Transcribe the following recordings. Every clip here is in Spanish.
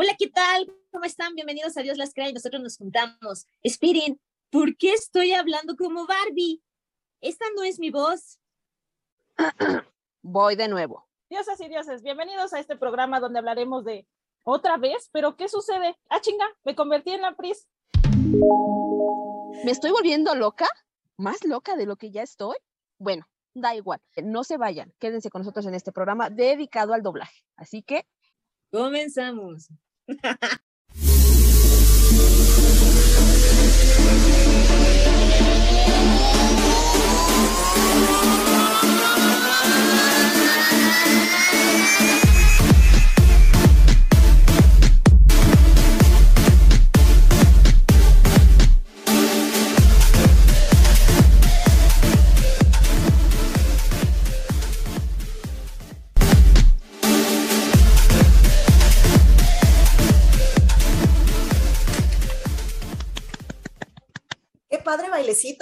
Hola, ¿qué tal? ¿Cómo están? Bienvenidos a Dios las crea y nosotros nos juntamos. Spirin, ¿por qué estoy hablando como Barbie? Esta no es mi voz. Voy de nuevo. Diosas y dioses, bienvenidos a este programa donde hablaremos de otra vez, pero ¿qué sucede? Ah, chinga, me convertí en la Pris. ¿Me estoy volviendo loca? ¿Más loca de lo que ya estoy? Bueno, da igual. No se vayan, quédense con nosotros en este programa dedicado al doblaje. Así que comenzamos. Thank you.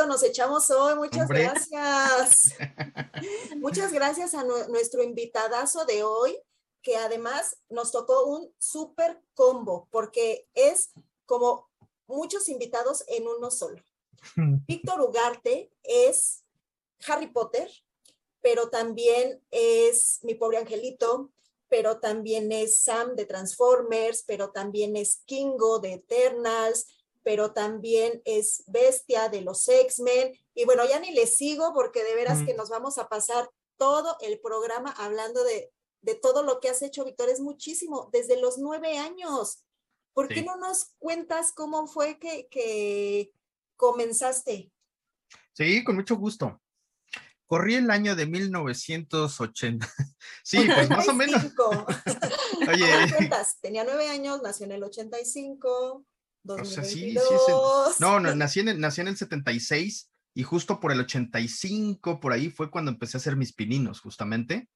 Nos echamos hoy. Muchas gracias. Muchas gracias a nuestro invitadazo de hoy, que además nos tocó un súper combo, porque es como muchos invitados en uno solo. Víctor Ugarte es Harry Potter, pero también es Mi pobre angelito, pero también es Sam de Transformers, pero también es Kingo de Eternals, pero también es bestia de los X-Men. Y bueno, ya ni le sigo porque de veras que nos vamos a pasar todo el programa hablando de, de todo lo que has hecho, Víctor. Es muchísimo, desde los nueve años. ¿Por qué no nos cuentas cómo fue que, que comenzaste? Sí, con mucho gusto. Corrí el año de 1980. Sí, pues más o menos. Oye. Tenía nueve años, nació en el 85. O sea, sí, sí, no, no, nací en, nací en el 76 y justo por el 85, por ahí fue cuando empecé a hacer mis pininos, justamente.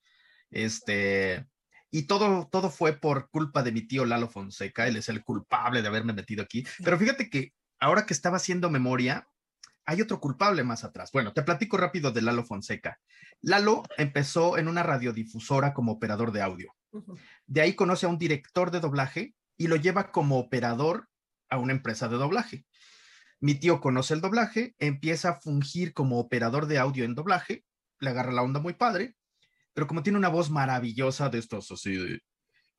Este, y todo, todo fue por culpa de mi tío Lalo Fonseca, él es el culpable de haberme metido aquí. Pero fíjate que ahora que estaba haciendo memoria, hay otro culpable más atrás. Bueno, te platico rápido de Lalo Fonseca. Lalo empezó en una radiodifusora como operador de audio. De ahí conoce a un director de doblaje y lo lleva como operador a una empresa de doblaje. Mi tío conoce el doblaje, empieza a fungir como operador de audio en doblaje, le agarra la onda muy padre, pero como tiene una voz maravillosa de estos así de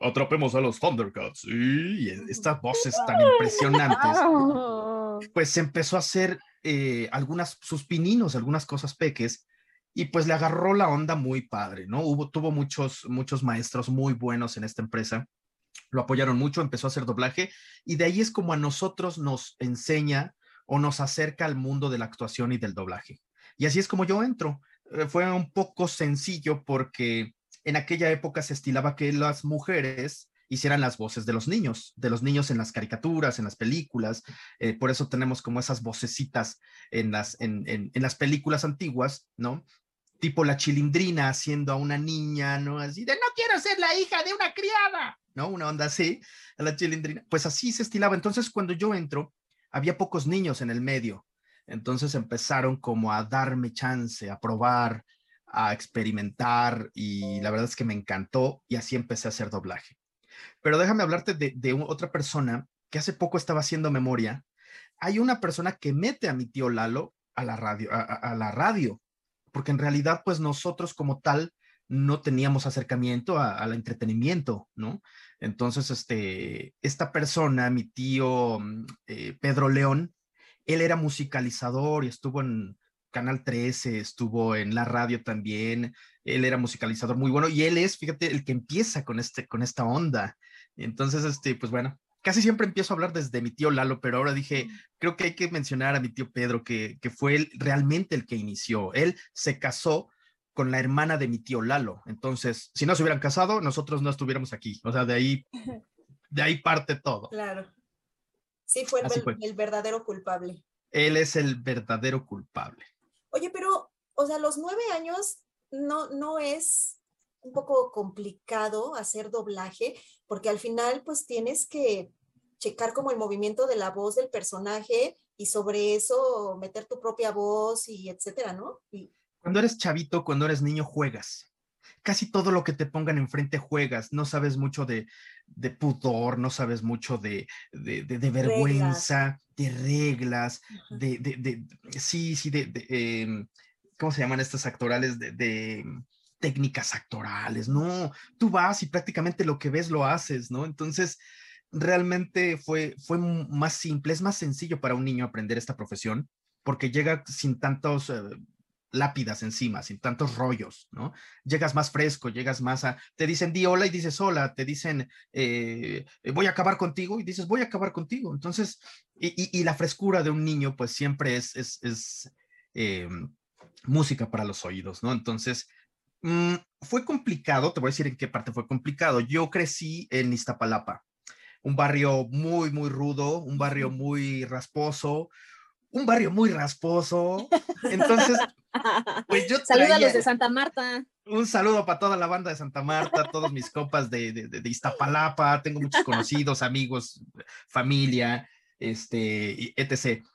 atrapemos a los Thundercats y estas voces tan impresionantes, pues empezó a hacer eh, algunas sus pininos, algunas cosas peques y pues le agarró la onda muy padre, ¿no? Hubo, tuvo muchos, muchos maestros muy buenos en esta empresa lo apoyaron mucho, empezó a hacer doblaje y de ahí es como a nosotros nos enseña o nos acerca al mundo de la actuación y del doblaje. Y así es como yo entro. Eh, fue un poco sencillo porque en aquella época se estilaba que las mujeres hicieran las voces de los niños, de los niños en las caricaturas, en las películas. Eh, por eso tenemos como esas vocecitas en las, en, en, en las películas antiguas, ¿no? tipo la chilindrina haciendo a una niña, ¿no? Así de, no quiero ser la hija de una criada, ¿no? Una onda así, la chilindrina. Pues así se estilaba. Entonces, cuando yo entro, había pocos niños en el medio. Entonces empezaron como a darme chance, a probar, a experimentar y la verdad es que me encantó y así empecé a hacer doblaje. Pero déjame hablarte de, otra persona que hace poco estaba haciendo memoria. Hay una persona que mete a mi tío Lalo a la radio, a la radio porque en realidad, pues nosotros como tal no teníamos acercamiento al entretenimiento, ¿no? Entonces, este, esta persona, mi tío mm, eh, Pedro León, él era musicalizador y estuvo en Canal 13, estuvo en la radio también, él era musicalizador muy bueno y él es, fíjate, el que empieza con, este, con esta onda. Entonces, este, pues bueno, casi siempre empiezo a hablar desde mi tío Lalo, pero ahora dije, creo que hay que mencionar a mi tío Pedro, que, fue él, realmente el que inició. Él se casó con la hermana de mi tío Lalo. Entonces, si no se hubieran casado, nosotros no estuviéramos aquí. O sea, de ahí, de ahí parte todo. Claro. Sí, fue el, el verdadero culpable. Él es el verdadero culpable. Oye, pero, o sea, los nueve años no, no es un poco complicado hacer doblaje, porque al final pues tienes que checar como el movimiento de la voz del personaje y sobre eso meter tu propia voz y etcétera, ¿no? Cuando eres chavito, cuando eres niño, juegas. casi todo lo que te pongan enfrente juegas, no sabes mucho de, de pudor, no sabes mucho de, de, de, vergüenza, de reglas, de, de, sí, sí, de, em, ¿cómo se llaman estas actorales? De, técnicas actorales, no, tú vas y prácticamente lo que ves lo haces, ¿no? Entonces, realmente fue, fue más simple, es más sencillo para un niño aprender esta profesión porque llega sin tantos eh, lápidas encima, sin tantos rollos, ¿no? Llegas más fresco, llegas más a, te dicen di hola y dices hola, te dicen eh, voy a acabar contigo y dices voy a acabar contigo. Entonces, y, la frescura de un niño pues siempre es, es, eh, música para los oídos, ¿no? Entonces, mm, fue complicado, te voy a decir en qué parte fue complicado. Yo crecí en Iztapalapa, un barrio muy, muy rudo, un barrio muy rasposo, un barrio muy rasposo. Entonces, pues yo Saludos a los de Santa Marta. Un saludo para toda la banda de Santa Marta, todos mis copas de, de, Iztapalapa, tengo muchos conocidos, amigos, familia, este, etc.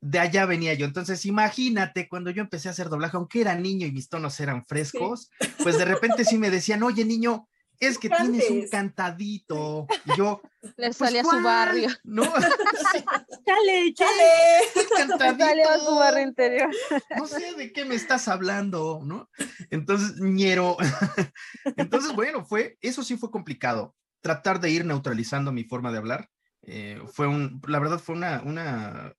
De allá venía yo. Entonces, imagínate cuando yo empecé a hacer doblaje, aunque era niño y mis tonos eran frescos, pues de repente sí me decían, oye, niño, es que tienes un cantadito. Y yo. Le pues, salía a su barrio. No. chale, chale. Cantadito. a su barrio interior. No sé de qué me estás hablando, ¿no? Entonces, ñero. Entonces, bueno, fue, eso sí fue complicado. Tratar de ir neutralizando mi forma de hablar. Eh, fue un, la verdad, fue una, una,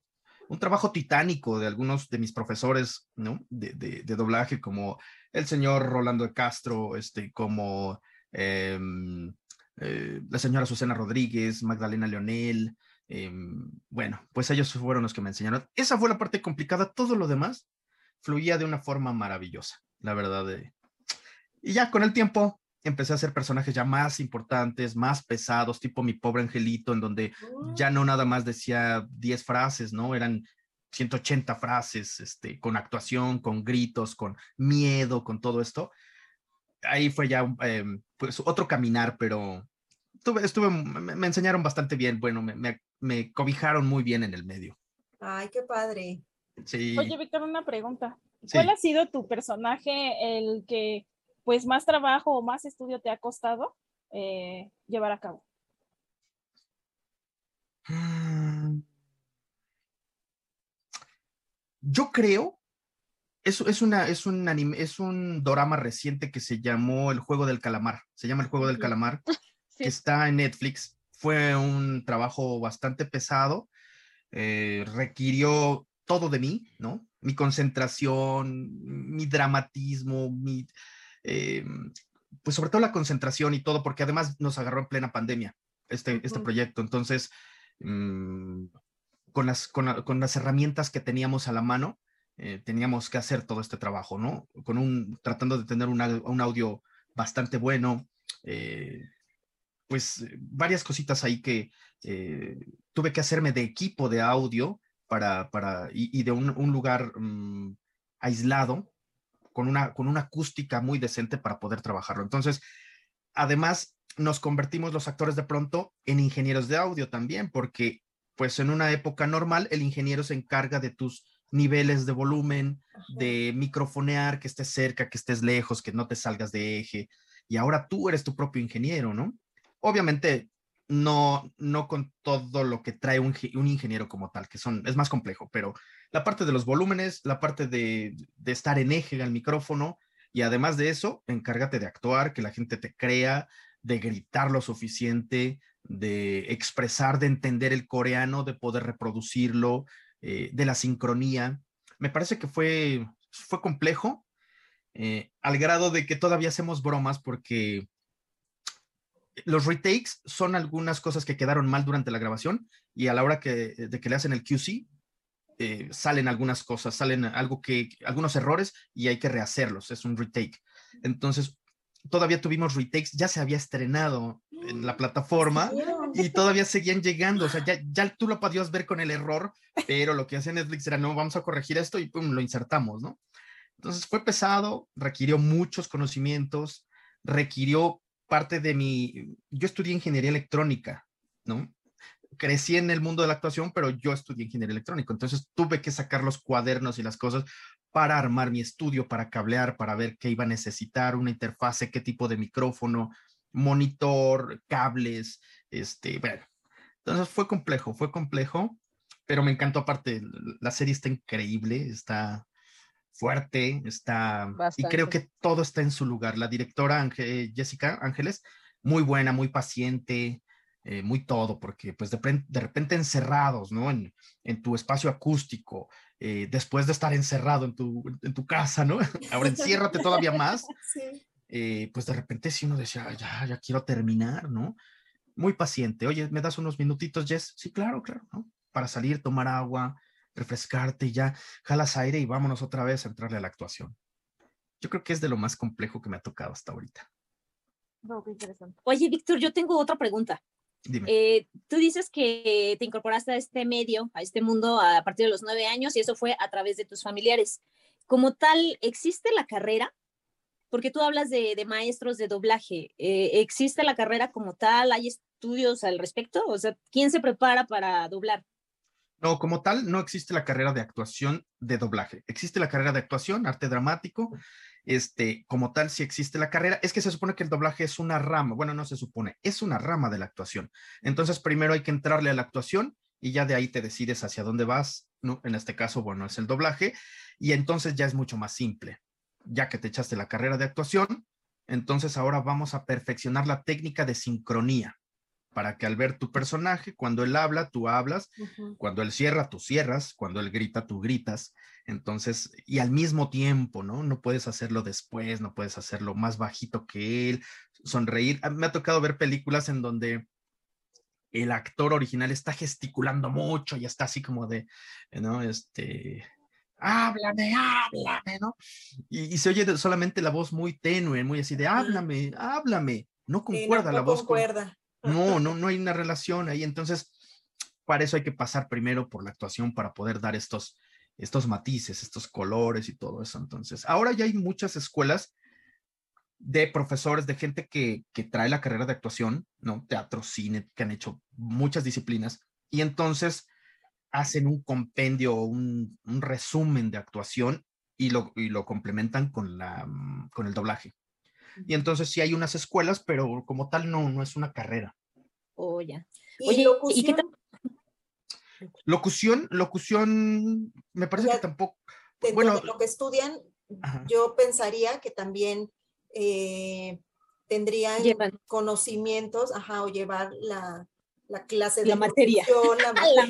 un trabajo titánico de algunos de mis profesores, ¿no? De, de, de doblaje, como el señor Rolando de Castro, este, como Em, eh, la señora Susana Rodríguez, Magdalena Leonel, em, bueno, pues ellos fueron los que me enseñaron. Esa fue la parte complicada, todo lo demás fluía de una forma maravillosa, la verdad. Y ya con el tiempo empecé a hacer personajes ya más importantes, más pesados, tipo mi pobre angelito, en donde ya no nada más decía 10 frases, ¿no? Eran 180 frases, este, con actuación, con gritos, con miedo, con todo esto ahí fue ya em, pues otro caminar, pero estuve, me, enseñaron bastante bien, bueno, me, me, cobijaron muy bien en el medio. Ay, qué padre. Sí. Oye, Víctor, una pregunta. ¿Cuál ha sido tu personaje el que pues más trabajo o más estudio te ha costado eh, llevar a cabo? Yo creo es, es, una, es, un anime, es un drama reciente que se llamó El Juego del Calamar. Se llama El Juego del Calamar, que está en Netflix. Fue un trabajo bastante pesado. Eh, requirió todo de mí, ¿no? Mi concentración, mi dramatismo, mi, eh, pues sobre todo la concentración y todo, porque además nos agarró en plena pandemia este, este proyecto. Entonces, mm, con, las, con, con, las herramientas que teníamos a la mano, eh, teníamos que hacer todo este trabajo, ¿no? Con un, tratando de tener un, audio bastante bueno, eh, pues eh, varias cositas ahí que tuve que hacerme de equipo de audio para, para y, de un, un lugar mm, aislado, con una, con una acústica muy decente para poder trabajarlo. Entonces, además, nos convertimos los actores de pronto en ingenieros de audio también, porque pues en una época normal el ingeniero se encarga de tus niveles de volumen, de microfonear, que estés cerca, que estés lejos, que no te salgas de eje. Y ahora tú eres tu propio ingeniero, ¿no? Obviamente, no, no con todo lo que trae un, ingeniero como tal, que son, es más complejo, pero la parte de los volúmenes, la parte de, de estar en eje al micrófono, y además de eso, encárgate de actuar, que la gente te crea, de gritar lo suficiente, de expresar, de entender el coreano, de poder reproducirlo, eh, de la sincronía. Me parece que fue, fue complejo, eh, al grado de que todavía hacemos bromas porque los retakes son algunas cosas que quedaron mal durante la grabación y a la hora que, de que le hacen el QC, eh, salen algunas cosas, salen algo que, algunos errores y hay que rehacerlos, es un retake. Entonces, todavía tuvimos retakes, ya se había estrenado en la plataforma y todavía seguían llegando, o sea, ya, ya tú lo podías ver con el error, pero lo que hace Netflix era, no, vamos a corregir esto y pum, lo insertamos, ¿no? Entonces fue pesado, requirió muchos conocimientos, requirió parte de mi, yo estudié ingeniería electrónica, ¿no? Crecí en el mundo de la actuación, pero yo estudié ingeniería electrónica, entonces tuve que sacar los cuadernos y las cosas para armar mi estudio, para cablear, para ver qué iba a necesitar, una interfase, qué tipo de micrófono, monitor, cables, este, bueno. Entonces fue complejo, fue complejo, pero me encantó aparte, la serie está increíble, está fuerte, está, y creo que todo está en su lugar. La directora Jessica Ángeles, muy buena, muy paciente, eh, muy todo, porque pues de, de repente encerrados, ¿no? En, en tu espacio acústico, eh, después de estar encerrado en tu, en tu casa, ¿no? Ahora enciérrate todavía más. Eh, pues de repente si uno decía, ya, ya quiero terminar, ¿no? Muy paciente. Oye, ¿me das unos minutitos, Jess? Sí, claro, claro, ¿no? Para salir, tomar agua, refrescarte y ya, jalas aire y vámonos otra vez a entrarle a la actuación. Yo creo que es de lo más complejo que me ha tocado hasta ahorita. Oye, Víctor, yo tengo otra pregunta. Eh, tú dices que te incorporaste a este medio, a este mundo a partir de los nueve años y eso fue a través de tus familiares. Como tal, ¿existe la carrera? Porque tú hablas de, maestros de doblaje. Eh, ¿Existe la carrera como tal? ¿Hay estudios al respecto? O sea, ¿quién se prepara para doblar? No, como tal, no existe la carrera de actuación de doblaje. Existe la carrera de actuación, arte dramático, este, como tal, si existe la carrera, es que se supone que el doblaje es una rama, bueno, no se supone, es una rama de la actuación. Entonces, primero hay que entrarle a la actuación y ya de ahí te decides hacia dónde vas, ¿no? En este caso, bueno, es el doblaje y entonces ya es mucho más simple. Ya que te echaste la carrera de actuación, entonces ahora vamos a perfeccionar la técnica de sincronía para que al ver tu personaje, cuando él habla, tú hablas, cuando él cierra, tú cierras, cuando él grita, tú gritas. Entonces, y al mismo tiempo, ¿no? No puedes hacerlo después, no puedes hacerlo más bajito que él, sonreír. Me ha tocado ver películas en donde el actor original está gesticulando mucho y está así como de, ¿no? Este, háblame, háblame, ¿no? Y, se oye solamente la voz muy tenue, muy así de, háblame, háblame. No concuerda la voz. Concuerda. No, no, no hay una relación ahí. Entonces, para eso hay que pasar primero por la actuación para poder dar estos, estos matices, estos colores y todo eso. Entonces, ahora ya hay muchas escuelas de profesores, de gente que, que trae la carrera de actuación, ¿no? Teatro, cine, que han hecho muchas disciplinas y entonces hacen un compendio, un, un resumen de actuación y lo, y lo complementan con, la, con el doblaje. Y entonces sí hay unas escuelas, pero como tal no, no es una carrera. Oh, ya. Oye, ¿y qué tal? Locución, locución, me parece que tampoco. bueno, lo que estudian, yo pensaría que también eh, tendrían conocimientos, ajá, o llevar la, la clase de la materia. la materia,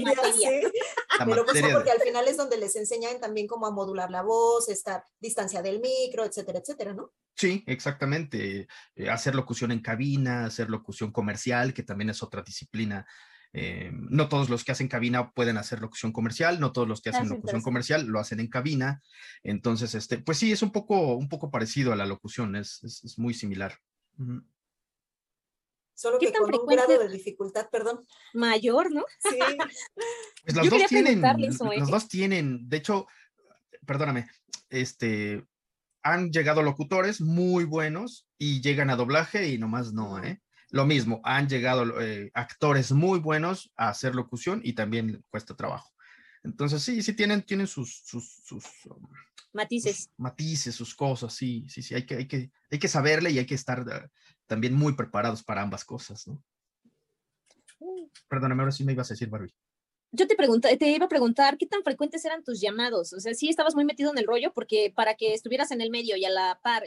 la materia. porque al final es donde les enseñan también cómo a modular la voz, estar distancia del micro, etcétera, etcétera, ¿no? Sí, exactamente. Eh, hacer locución en cabina, hacer locución comercial, que también es otra disciplina. Eh, no todos los que hacen cabina pueden hacer locución comercial, no todos los que hacen locución comercial lo hacen en cabina. Entonces, este, pues sí, es un poco, un poco parecido a la locución, es, es, muy similar. Solo que con un grado de dificultad, perdón. Mayor, ¿no? Sí. Pues los dos tienen, los ¿eh? dos tienen, de hecho, perdóname, este, han llegado locutores muy buenos y llegan a doblaje y nomás no, ¿eh? Lo mismo, han llegado eh, actores muy buenos a hacer locución y también cuesta trabajo. Entonces, sí, sí tienen, tienen sus, sus, um, matices. matices, sus cosas, sí, sí, sí, hay que, hay que, hay que saberle y hay que estar eh, también muy preparados para ambas cosas, ¿no? Mm. Perdóname, ahora sí me ibas a decir, Barbie yo te pregunté, te iba a preguntar qué tan frecuentes eran tus llamados. O sea, sí estabas muy metido en el rollo porque para que estuvieras en el medio y a la par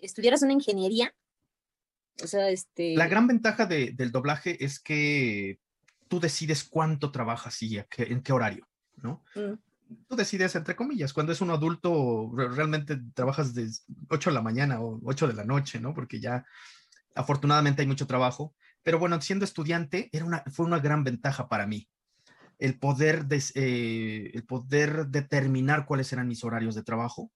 estudiaras una ingeniería. O sea, este. La gran ventaja del doblaje es que tú decides cuánto trabajas y en qué horario, ¿no? Mm. Tú decides, entre comillas, cuando es un adulto, realmente trabajas de 8 de la mañana o 8 de la noche, ¿no? Porque ya afortunadamente hay mucho trabajo. Pero bueno, siendo estudiante, era una, fue una gran ventaja para mí el poder, eh, el poder determinar cuáles eran mis horarios de trabajo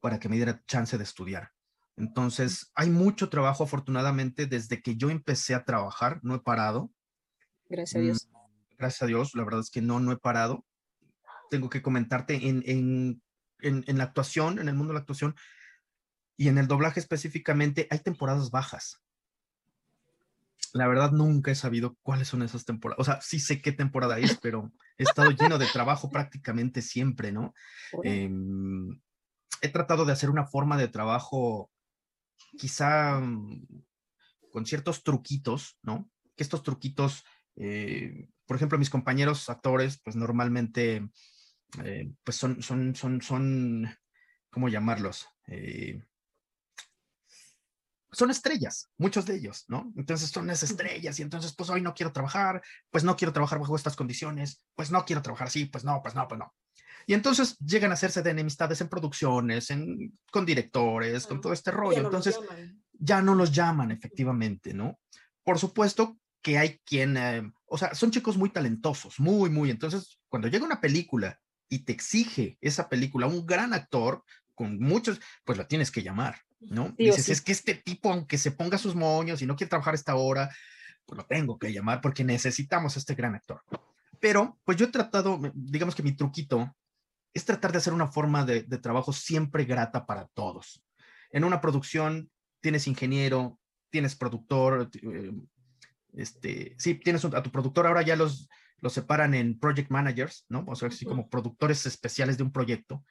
para que me diera chance de estudiar. Entonces, hay mucho trabajo, afortunadamente, desde que yo empecé a trabajar, no he parado. Gracias a Dios. Mm, gracias a Dios, la verdad es que no, no he parado. Tengo que comentarte en, en, en, en la actuación, en el mundo de la actuación y en el doblaje específicamente, hay temporadas bajas la verdad nunca he sabido cuáles son esas temporadas. O sea, sí sé qué temporada es, pero he estado lleno de trabajo prácticamente siempre, ¿no? Em, he tratado de hacer una forma de trabajo quizá mm, con ciertos truquitos, ¿no? Que estos truquitos, eh, por ejemplo, mis compañeros actores, pues normalmente, eh, pues son, son, son, son, ¿cómo llamarlos? Eh, son estrellas, muchos de ellos, ¿no? Entonces son esas estrellas y entonces, pues hoy no quiero trabajar, pues no quiero trabajar bajo estas condiciones, pues no quiero trabajar así, pues no, pues no, pues no. Y entonces llegan a hacerse de enemistades en producciones, en, con directores, con todo este rollo. entonces ya no los llaman efectivamente, ¿no? Por supuesto que hay quien, eh, o sea, son chicos muy talentosos, muy, muy. Entonces, cuando llega una película y te exige esa película un gran actor con muchos, pues lo tienes que llamar, ¿no? Dices, es que este tipo, aunque se ponga sus moños y no quiere trabajar esta hora, pues lo tengo que llamar porque necesitamos a este gran actor. Pero, pues yo he tratado, digamos que mi truquito es tratar de hacer una forma de, trabajo siempre grata para todos. En una producción tienes ingeniero, tienes productor, eh, este, sí, tienes a tu productor, ahora ya los, los separan en project managers, ¿no? O sea, así como productores especiales de un proyecto,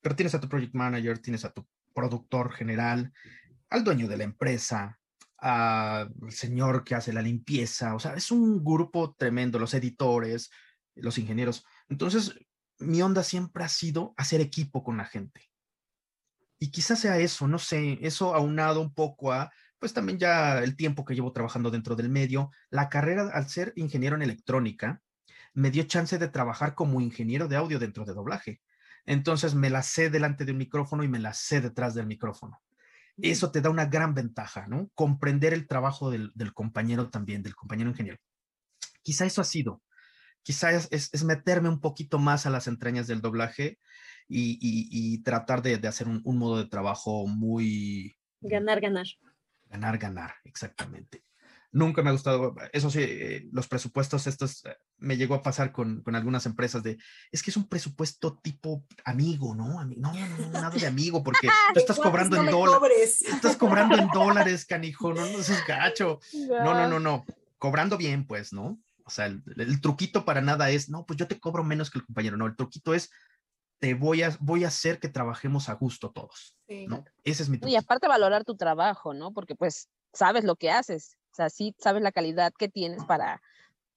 pero tienes a tu project manager, tienes a tu productor general, al dueño de la empresa, al señor que hace la limpieza, o sea, es un grupo tremendo, los editores, los ingenieros. Entonces, mi onda siempre ha sido hacer equipo con la gente. Y quizás sea eso, no sé, eso aunado un poco a, pues también ya el tiempo que llevo trabajando dentro del medio, la carrera al ser ingeniero en electrónica, me dio chance de trabajar como ingeniero de audio dentro de doblaje. Entonces me la sé delante de un micrófono y me la sé detrás del micrófono. Eso te da una gran ventaja, ¿no? Comprender el trabajo del, del compañero también, del compañero ingeniero. Quizá eso ha sido quizás es, meterme un poquito más a las entrañas del doblaje y, tratar de, hacer un, modo de trabajo muy... Ganar, ganar. Ganar, ganar, exactamente. Nunca me ha gustado, eso sí, eh, los presupuestos estos eh, me llegó a pasar con, algunas empresas de, es que es un presupuesto tipo amigo, ¿no? No, no, no, nada de amigo, porque tú estás cobrando en dólares. Estás cobrando en dólares, canijo, no, no, gacho. No, no, no, no. Cobrando bien, pues, ¿no? O sea, el, truquito para nada es, no, pues yo te cobro menos que el compañero. No, el truquito es, te voy a, voy a hacer que trabajemos a gusto todos. ¿no? Ese es mi truquito. Y aparte valorar tu trabajo, ¿no? Porque pues sabes lo que haces. O sea, sí sabes la calidad que tienes para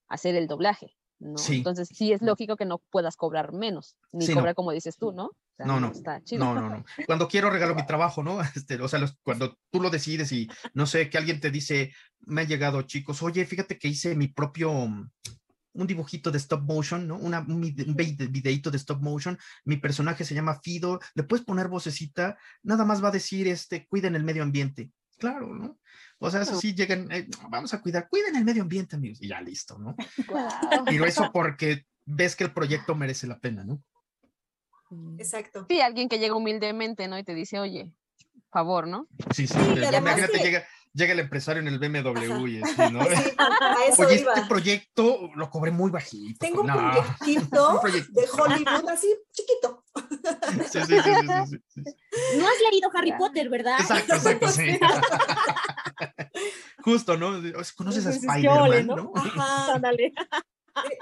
hacer el doblaje. ¿no? Entonces sí es lógico que no puedas cobrar menos, ni cobrar como dices tú, ¿no? no, no, no, no, no. Cuando quiero regalo mi trabajo, ¿no? Este, o sea, cuando tú lo decides y no sé, que alguien te dice, me ha llegado chicos, oye, fíjate que hice mi propio, un dibujito de stop motion, ¿no? Una, un videito de stop motion, mi personaje se llama Fido, le puedes poner vocecita, nada más va a decir, este, cuiden el medio ambiente. Claro, ¿no? O sea, eso sí llegan, eh, vamos a cuidar, cuiden el medio ambiente, amigos, y ya listo, ¿no? Pero eso porque ves que el proyecto merece la pena, ¿no? Mm. Exacto. Sí, alguien que llega humildemente, ¿no? Y te dice, oye, favor, ¿no? Sí, sí, imagínate, llega, llega el empresario en el BMW y así, ¿no? Oye, este proyecto lo cobré muy bajito. Tengo un, proyectito de Hollywood así chiquito. Sí, sí, sí, sí, No has leído Harry Potter, ¿verdad? Exacto, exacto, sí. Justo, ¿no? ¿Conoces a Spider-Man, no? Ajá.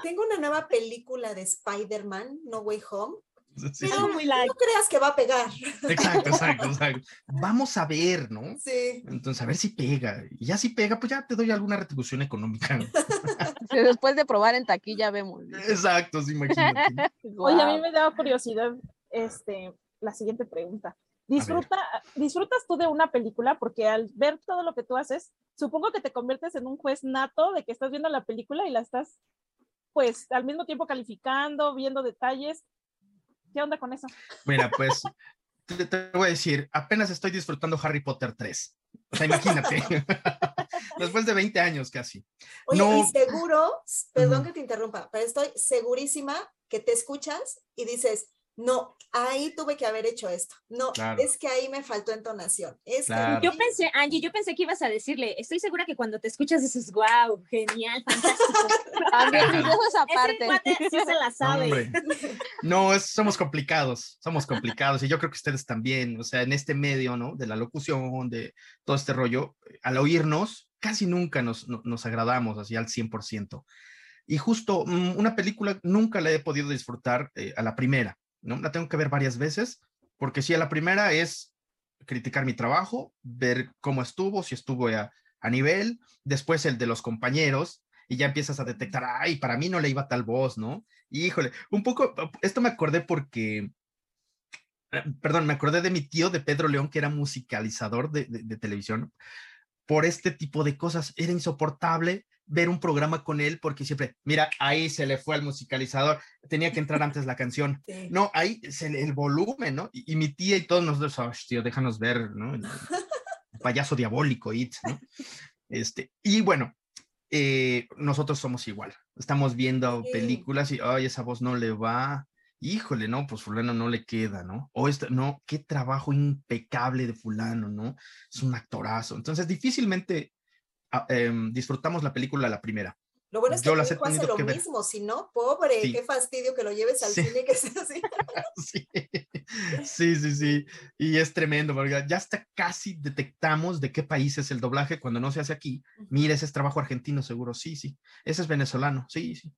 Tengo una nueva película de Spider-Man, No Way Home, no creas que va a pegar. Exacto, exacto, exacto. Vamos a ver, ¿no? Sí. Entonces, a ver si pega. Y ya si pega, pues ya te doy alguna retribución económica. después de probar en taquilla vemos. Exacto, sí, imagínate. Oye, a mí me daba curiosidad este, la siguiente pregunta. Disfruta, ¿Disfrutas tú de una película? Porque al ver todo lo que tú haces, supongo que te conviertes en un juez nato de que estás viendo la película y la estás, pues, al mismo tiempo calificando, viendo detalles. ¿Qué onda con eso? Mira, pues te, voy a decir, apenas estoy disfrutando Harry Potter 3. O sea, imagínate. Después de 20 años casi. Oye, no... y seguro, perdón que te interrumpa, pero estoy segurísima que te escuchas y dices, no, ahí tuve que haber hecho esto. No, es que ahí me faltó entonación. Es Yo pensé, Angie, yo pensé que ibas a decirle, estoy segura que cuando te escuchas dices, wow, genial, fantástico. esa parte. sí se la sabe. No, somos complicados, somos complicados y yo creo que ustedes también, o sea, en este medio, ¿no? De la locución, de todo este rollo, al oírnos, casi nunca nos, nos agradamos así al 100%. Y justo mm, una película nunca la he podido disfrutar eh, a la primera. ¿No? La tengo que ver varias veces porque si a la primera es criticar mi trabajo, ver cómo estuvo, si estuvo a, a nivel, después el de los compañeros, y ya empiezas a detectar, ay, para mí no le iba tal voz, ¿no? Híjole, un poco, esto me acordé porque, eh, perdón, me acordé de mi tío de Pedro León, que era musicalizador de, de, televisión, por este tipo de cosas. Era insoportable ver un programa con él porque siempre, mira, ahí se le fue al musicalizador, tenía que entrar antes la canción. No, ahí se el volumen, ¿no? Y, mi tía y todos nosotros, oh, tío, déjanos ver, ¿no? El, payaso diabólico, it, ¿no? Este, y bueno, eh, nosotros somos igual. Estamos viendo películas y, ay, esa voz no le va. Híjole, no, pues fulano no le queda, ¿no? O este, no, qué trabajo impecable de fulano, ¿no? Es un actorazo. Entonces, difícilmente em, disfrutamos la película la primera. Lo bueno es que yo las hace lo mismo, si no, pobre, qué fastidio que lo lleves al cine que sea así. sí. sí, sí, Y es tremendo, porque ya hasta casi detectamos de qué país es el doblaje cuando no se hace aquí. Mira, ese es trabajo argentino, seguro. Sí, sí. Ese es venezolano. Sí, sí.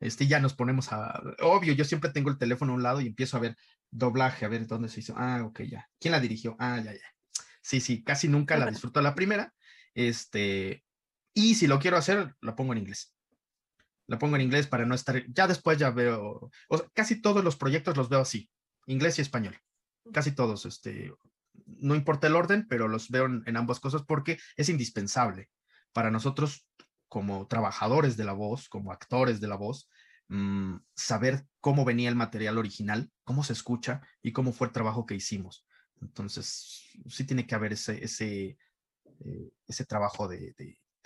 Este, ya nos ponemos a. Obvio, yo siempre tengo el teléfono a un lado y empiezo a ver doblaje, a ver dónde se hizo. Ah, ok, ya. ¿Quién la dirigió? Ah, ya, ya. Sí, sí, casi nunca la disfruto la primera. Este, y si lo quiero hacer, lo pongo en inglés. Lo pongo en inglés para no estar, ya después ya veo, casi todos los proyectos los veo así, inglés y español, casi todos, este, no importa el orden, pero los veo en, ambas cosas porque es indispensable para nosotros como trabajadores de la voz, como actores de la voz, mm, saber cómo venía el material original, cómo se escucha y cómo fue el trabajo que hicimos. Entonces, sí tiene que haber ese, ese, eh, ese trabajo de,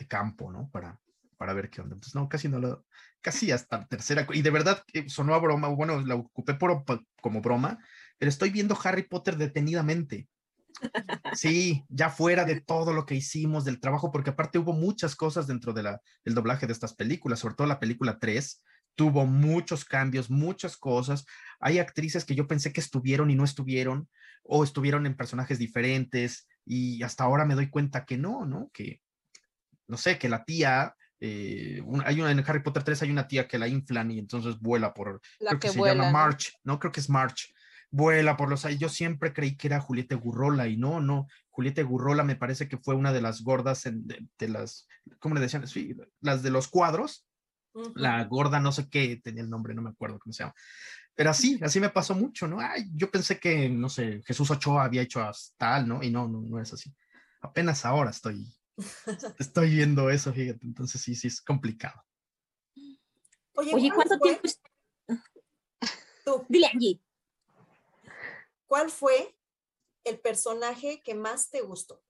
campo, ¿no? Para, para ver qué onda. Entonces, no, casi no lo, casi hasta tercera, y de verdad sonó a broma, bueno, la ocupé por, como broma, pero estoy viendo Harry Potter detenidamente. Sí, ya fuera de todo lo que hicimos, del trabajo, porque aparte hubo muchas cosas dentro de del doblaje de estas películas, sobre todo la película 3, tuvo muchos cambios, muchas cosas. Hay actrices que yo pensé que estuvieron y no estuvieron, o estuvieron en personajes diferentes, y hasta ahora me doy cuenta que no, ¿no? Que, no sé, que la tía eh, hay una en Harry Potter 3 hay una tía que la inflan y entonces vuela por creo que, se llama March, ¿no? Creo que es March. Vuela por los yo siempre creí que era Julieta Gurrola y no, no, Julieta Gurrola me parece que fue una de las gordas de, las ¿cómo le decían? Sí, las de los cuadros. La gorda no sé qué tenía el nombre, no me acuerdo cómo se llama. Pero así, así me pasó mucho, ¿no? Ay, yo pensé que, no sé, Jesús Ochoa había hecho tal, ¿no? Y no, no, no es así. Apenas ahora estoy Estoy viendo eso, fíjate. Entonces sí, sí es complicado. Oye, ¿cuánto tiempo? Tú. Dile allí. ¿Cuál fue el personaje que más te gustó?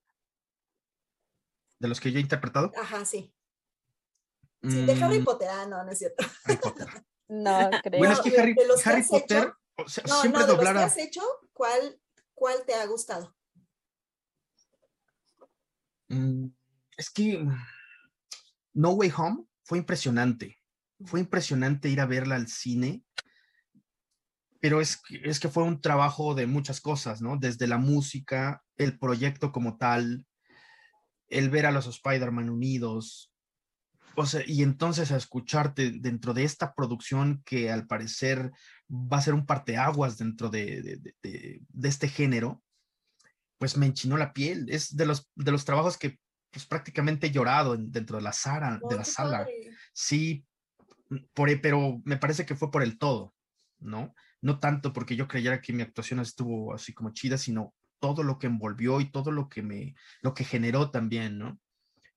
¿De los que yo he interpretado? Ajá, sí. Sí, de Harry mm. Potter, ah, no, no es cierto. Harry Potter. No, creo. Bueno, es que Harry, Harry Potter, o sea, no, siempre no, de los que has hecho, ¿cuál, ¿cuál te ha gustado? Mm, es que mm, No Way Home fue impresionante. Fue impresionante ir a verla al cine, pero es, es que fue un trabajo de muchas cosas, ¿no? Desde la música, el proyecto como tal, el ver a los Spider-Man unidos, o sea, y entonces a escucharte dentro de esta producción que al parecer va a ser un parteaguas dentro de, de, de, de, este género, pues me enchinó la piel. Es de los, de los trabajos que pues prácticamente llorado dentro de la sala, de la sala. Sí, por, e, pero me parece que fue por el todo, ¿no? No tanto porque yo creyera que mi actuación estuvo así como chida, sino todo lo que envolvió y todo lo que me, lo que generó también, ¿no?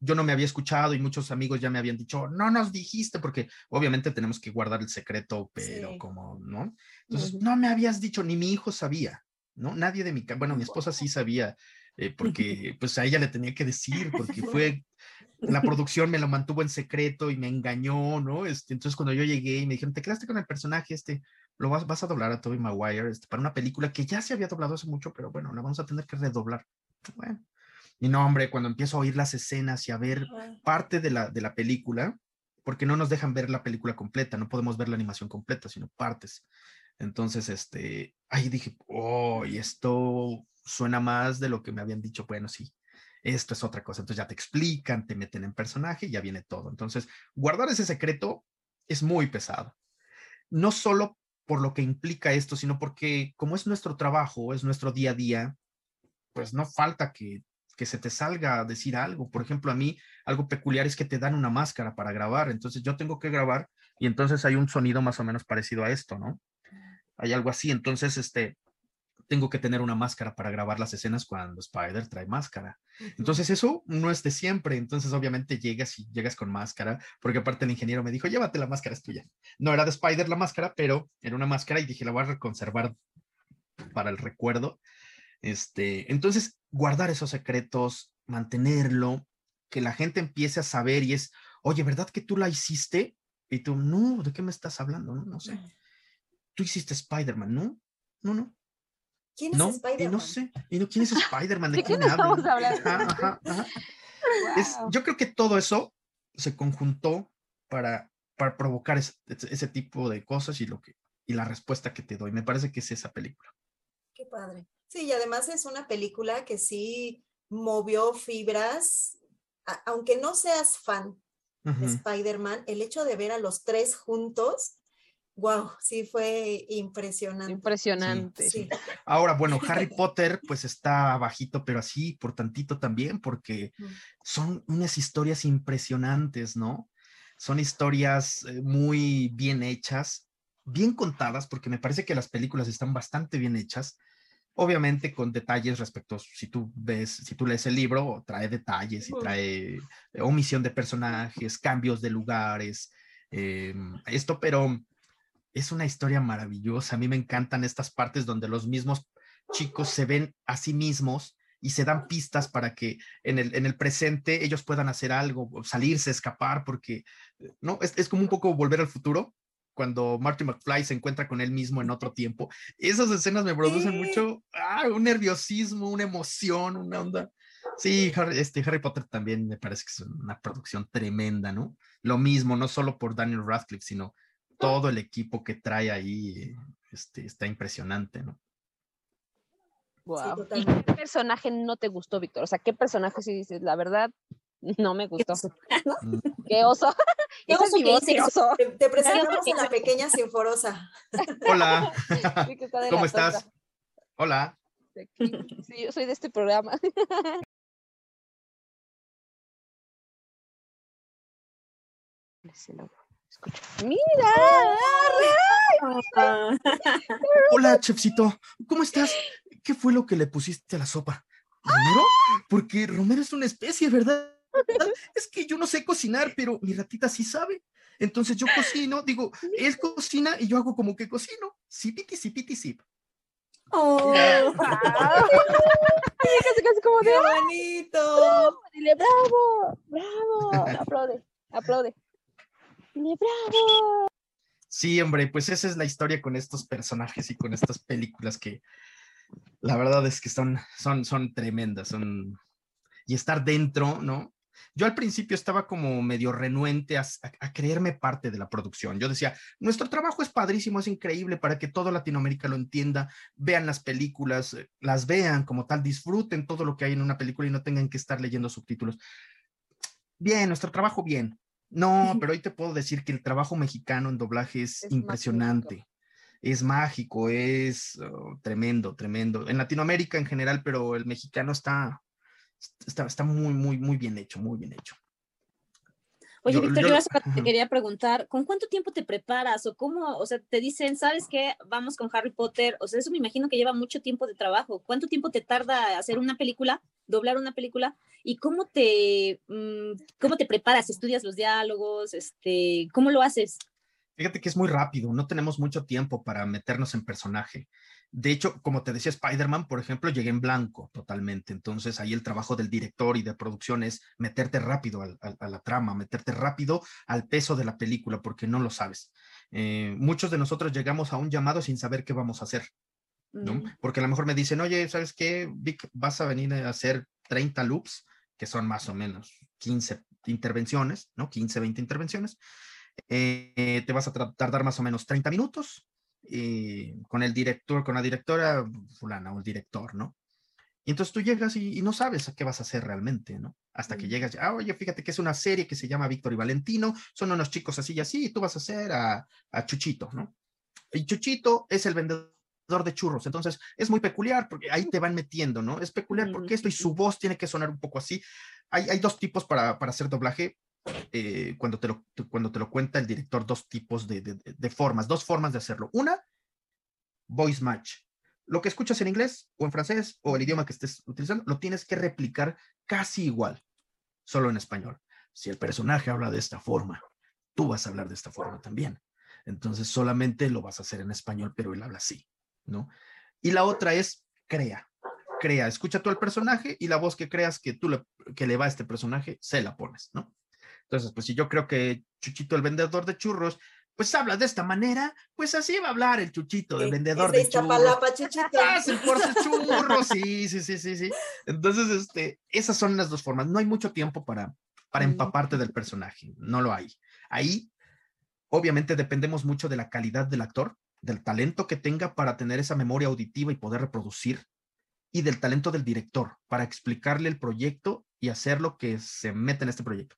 Yo no me había escuchado y muchos amigos ya me habían dicho, no nos dijiste, porque obviamente tenemos que guardar el secreto, pero como, ¿no? Entonces, no me habías dicho, ni mi hijo sabía, ¿no? Nadie de mi, bueno, mi esposa sí sabía eh, porque pues a ella le tenía que decir, porque fue, la producción me lo mantuvo en secreto y me engañó, ¿no? Este, entonces cuando yo llegué y me dijeron, te quedaste con el personaje este, lo vas, vas a doblar a Toby Maguire este, para una película que ya se había doblado hace mucho, pero bueno, la vamos a tener que redoblar. Bueno, y no, hombre, cuando empiezo a oír las escenas y a ver parte de la, de la película, porque no nos dejan ver la película completa, no podemos ver la animación completa, sino partes. Entonces, este, ahí dije, oh, y esto suena más de lo que me habían dicho, bueno, sí, esto es otra cosa. Entonces ya te explican, te meten en personaje y ya viene todo. Entonces, guardar ese secreto es muy pesado. No solo por lo que implica esto, sino porque como es nuestro trabajo, es nuestro día a día, pues no falta que, que se te salga a decir algo. Por ejemplo, a mí algo peculiar es que te dan una máscara para grabar, entonces yo tengo que grabar y entonces hay un sonido más o menos parecido a esto, ¿no? Hay algo así, entonces este, tengo que tener una máscara para grabar las escenas cuando Spider trae máscara. Entonces eso no es de siempre, entonces obviamente llegas y llegas con máscara, porque aparte el ingeniero me dijo, llévate la máscara, es tuya. No era de Spider la máscara, pero era una máscara y dije, la voy a conservar para el recuerdo. Este, entonces, guardar esos secretos, mantenerlo, que la gente empiece a saber y es, oye, ¿verdad que tú la hiciste? Y tú, no, ¿de qué me estás hablando? No, no sé. Tú hiciste Spider-Man, ¿no? No, no. ¿Quién es no, Spider-Man? Y no sé, y no, ¿quién es Spider-Man? ¿De, quién estamos hablando? yo creo que todo eso se conjuntó para, para provocar ese, tipo de cosas y, lo que, y la respuesta que te doy. Me parece que es esa película. Qué padre. Sí, y además es una película que sí movió fibras, aunque no seas fan de Spider-Man, el hecho de ver a los tres juntos Wow, sí fue impresionante. Impresionante. Sí, Ahora, bueno, Harry Potter pues está bajito, pero así por tantito también, porque son unas historias impresionantes, ¿no? Son historias eh, muy bien hechas, bien contadas, porque me parece que las películas están bastante bien hechas. Obviamente con detalles respecto, si tú ves, si tú lees el libro, trae detalles y trae eh, omisión de personajes, cambios de lugares, em, esto, pero es una historia maravillosa. A mí me encantan estas partes donde los mismos chicos se ven a sí mismos y se dan pistas para que en el, en el presente ellos puedan hacer algo, salirse, escapar, porque no es, es como un poco volver al futuro cuando Marty McFly se encuentra con él mismo en otro tiempo. Esas escenas me producen mucho ah, un nerviosismo, una emoción, una onda. Sí, Harry, este, Harry Potter también me parece que es una producción tremenda, ¿no? Lo mismo, no solo por Daniel Radcliffe, sino todo el equipo que trae ahí este, está impresionante, ¿no? Wow. ¿Y qué personaje no te gustó, Víctor? O sea, ¿qué personaje si dices, la verdad, no me gustó? ¿Qué oso? Te, presentamos a la pequeña Sinforosa. Hola. ¿Cómo estás? Hola. Sí, yo soy de este programa. Mira. Hola, chefcito. ¿Cómo estás? ¿Qué fue lo que le pusiste a la sopa? ¿Romero? Porque Romero es una especie, ¿verdad? Es que yo no sé cocinar, pero mi ratita sí sabe. Entonces yo cocino, digo, él cocina y yo hago como que cocino. Sipiti, sipiti, sip. Oh, casi, casi como de. ¡Qué bonito! dile bravo, bravo. Aplaude, aplaude. ¡Bravo! Sí, hombre, pues esa es la historia con estos personajes y con estas películas que la verdad es que son, son, son tremendas, son... Y estar dentro, ¿no? Yo al principio estaba como medio renuente a, creerme parte de la producción. Yo decía, nuestro trabajo es padrísimo, es increíble para que todo Latinoamérica lo entienda, vean las películas, eh, las vean como tal, disfruten todo lo que hay en una película y no tengan que estar leyendo subtítulos. Bien, nuestro trabajo bien, no, pero hoy te puedo decir que el trabajo mexicano en doblaje es, impresionante. Es mágico, es oh, tremendo, tremendo. En Latinoamérica en general, pero el mexicano está, está, está muy, muy, muy bien hecho, muy bien hecho. Oye, Víctor, yo, te quería preguntar, ¿con cuánto tiempo te preparas o cómo, o sea, te dicen, ¿sabes qué? Vamos con Harry Potter, o sea, eso me imagino que lleva mucho tiempo de trabajo. ¿Cuánto tiempo te tarda hacer una película, doblar una película? ¿Y cómo te, mm, cómo te preparas? ¿Estudias los diálogos? Este, ¿Cómo lo haces? Fíjate que es muy rápido, no tenemos mucho tiempo para meternos en personaje. De hecho, como te decía Spider-Man, por ejemplo, llegué en blanco totalmente. Entonces ahí el trabajo del director y de producción es meterte rápido a la trama, meterte rápido al peso de la película, porque no lo sabes. Eh, muchos de nosotros llegamos a un llamado sin saber qué vamos a hacer. ¿no? Mm. Porque a lo mejor me dicen, oye, ¿sabes qué, Vic? Vas a venir a hacer 30 loops, que son más o menos 15 intervenciones, ¿no? 15, 20 intervenciones. Eh, te vas a tardar más o menos 30 minutos eh, con el director, con la directora fulana o el director, ¿no? Y entonces tú llegas y, no sabes a qué vas a hacer realmente, ¿no? Hasta que mm. llegas, ah, oye, fíjate que es una serie que se llama Víctor y Valentino, son unos chicos así y así, y tú vas a hacer a, a Chuchito, ¿no? Y Chuchito es el vendedor de churros. Entonces, es muy peculiar porque ahí te van metiendo, ¿no? Es peculiar porque esto y su voz tiene que sonar un poco así. Hay, hay dos tipos para, para hacer doblaje. Eh, cuando, te lo, cuando te lo cuenta el director, dos tipos de, de, de, formas, dos formas de hacerlo. Una, voice match. Lo que escuchas en inglés o en francés o el idioma que estés utilizando, lo tienes que replicar casi igual, solo en español. Si el personaje habla de esta forma, tú vas a hablar de esta forma también. Entonces solamente lo vas a hacer en español, pero él habla así. ¿no? Y la otra es crea, crea, escucha tú al personaje y la voz que creas que tú le, que le va a este personaje, se la pones, ¿no? Entonces, pues si yo creo que Chuchito, el vendedor de churros, pues habla de esta manera, pues así va a hablar el Chuchito, el vendedor de, churros. Ah, por sus churros, sí, sí, sí, sí, sí. Entonces, este, esas son las dos formas. No hay mucho tiempo para, para empaparte del personaje, no lo hay. Ahí, obviamente, dependemos mucho de la calidad del actor, del talento que tenga para tener esa memoria auditiva y poder reproducir, y del talento del director para explicarle el proyecto y hacer lo que se mete en este proyecto.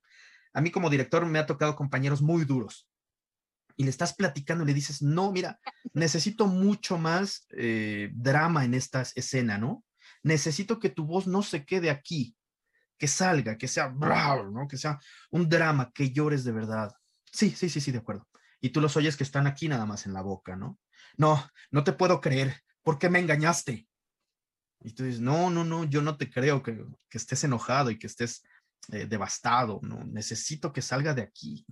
A mí como director me ha tocado compañeros muy duros y le estás platicando y le dices, no, mira, necesito mucho más eh, drama en esta escena, ¿no? Necesito que tu voz no se quede aquí, que salga, que sea bravo, ¿no? Que sea un drama, que llores de verdad. Sí, sí, sí, sí, de acuerdo y tú los oyes que están aquí nada más en la boca, ¿no? No, no te puedo creer, ¿por qué me engañaste? Y tú dices, no, no, no, yo no te creo que, estés enojado y que estés eh, devastado, ¿no? Necesito que salga de aquí.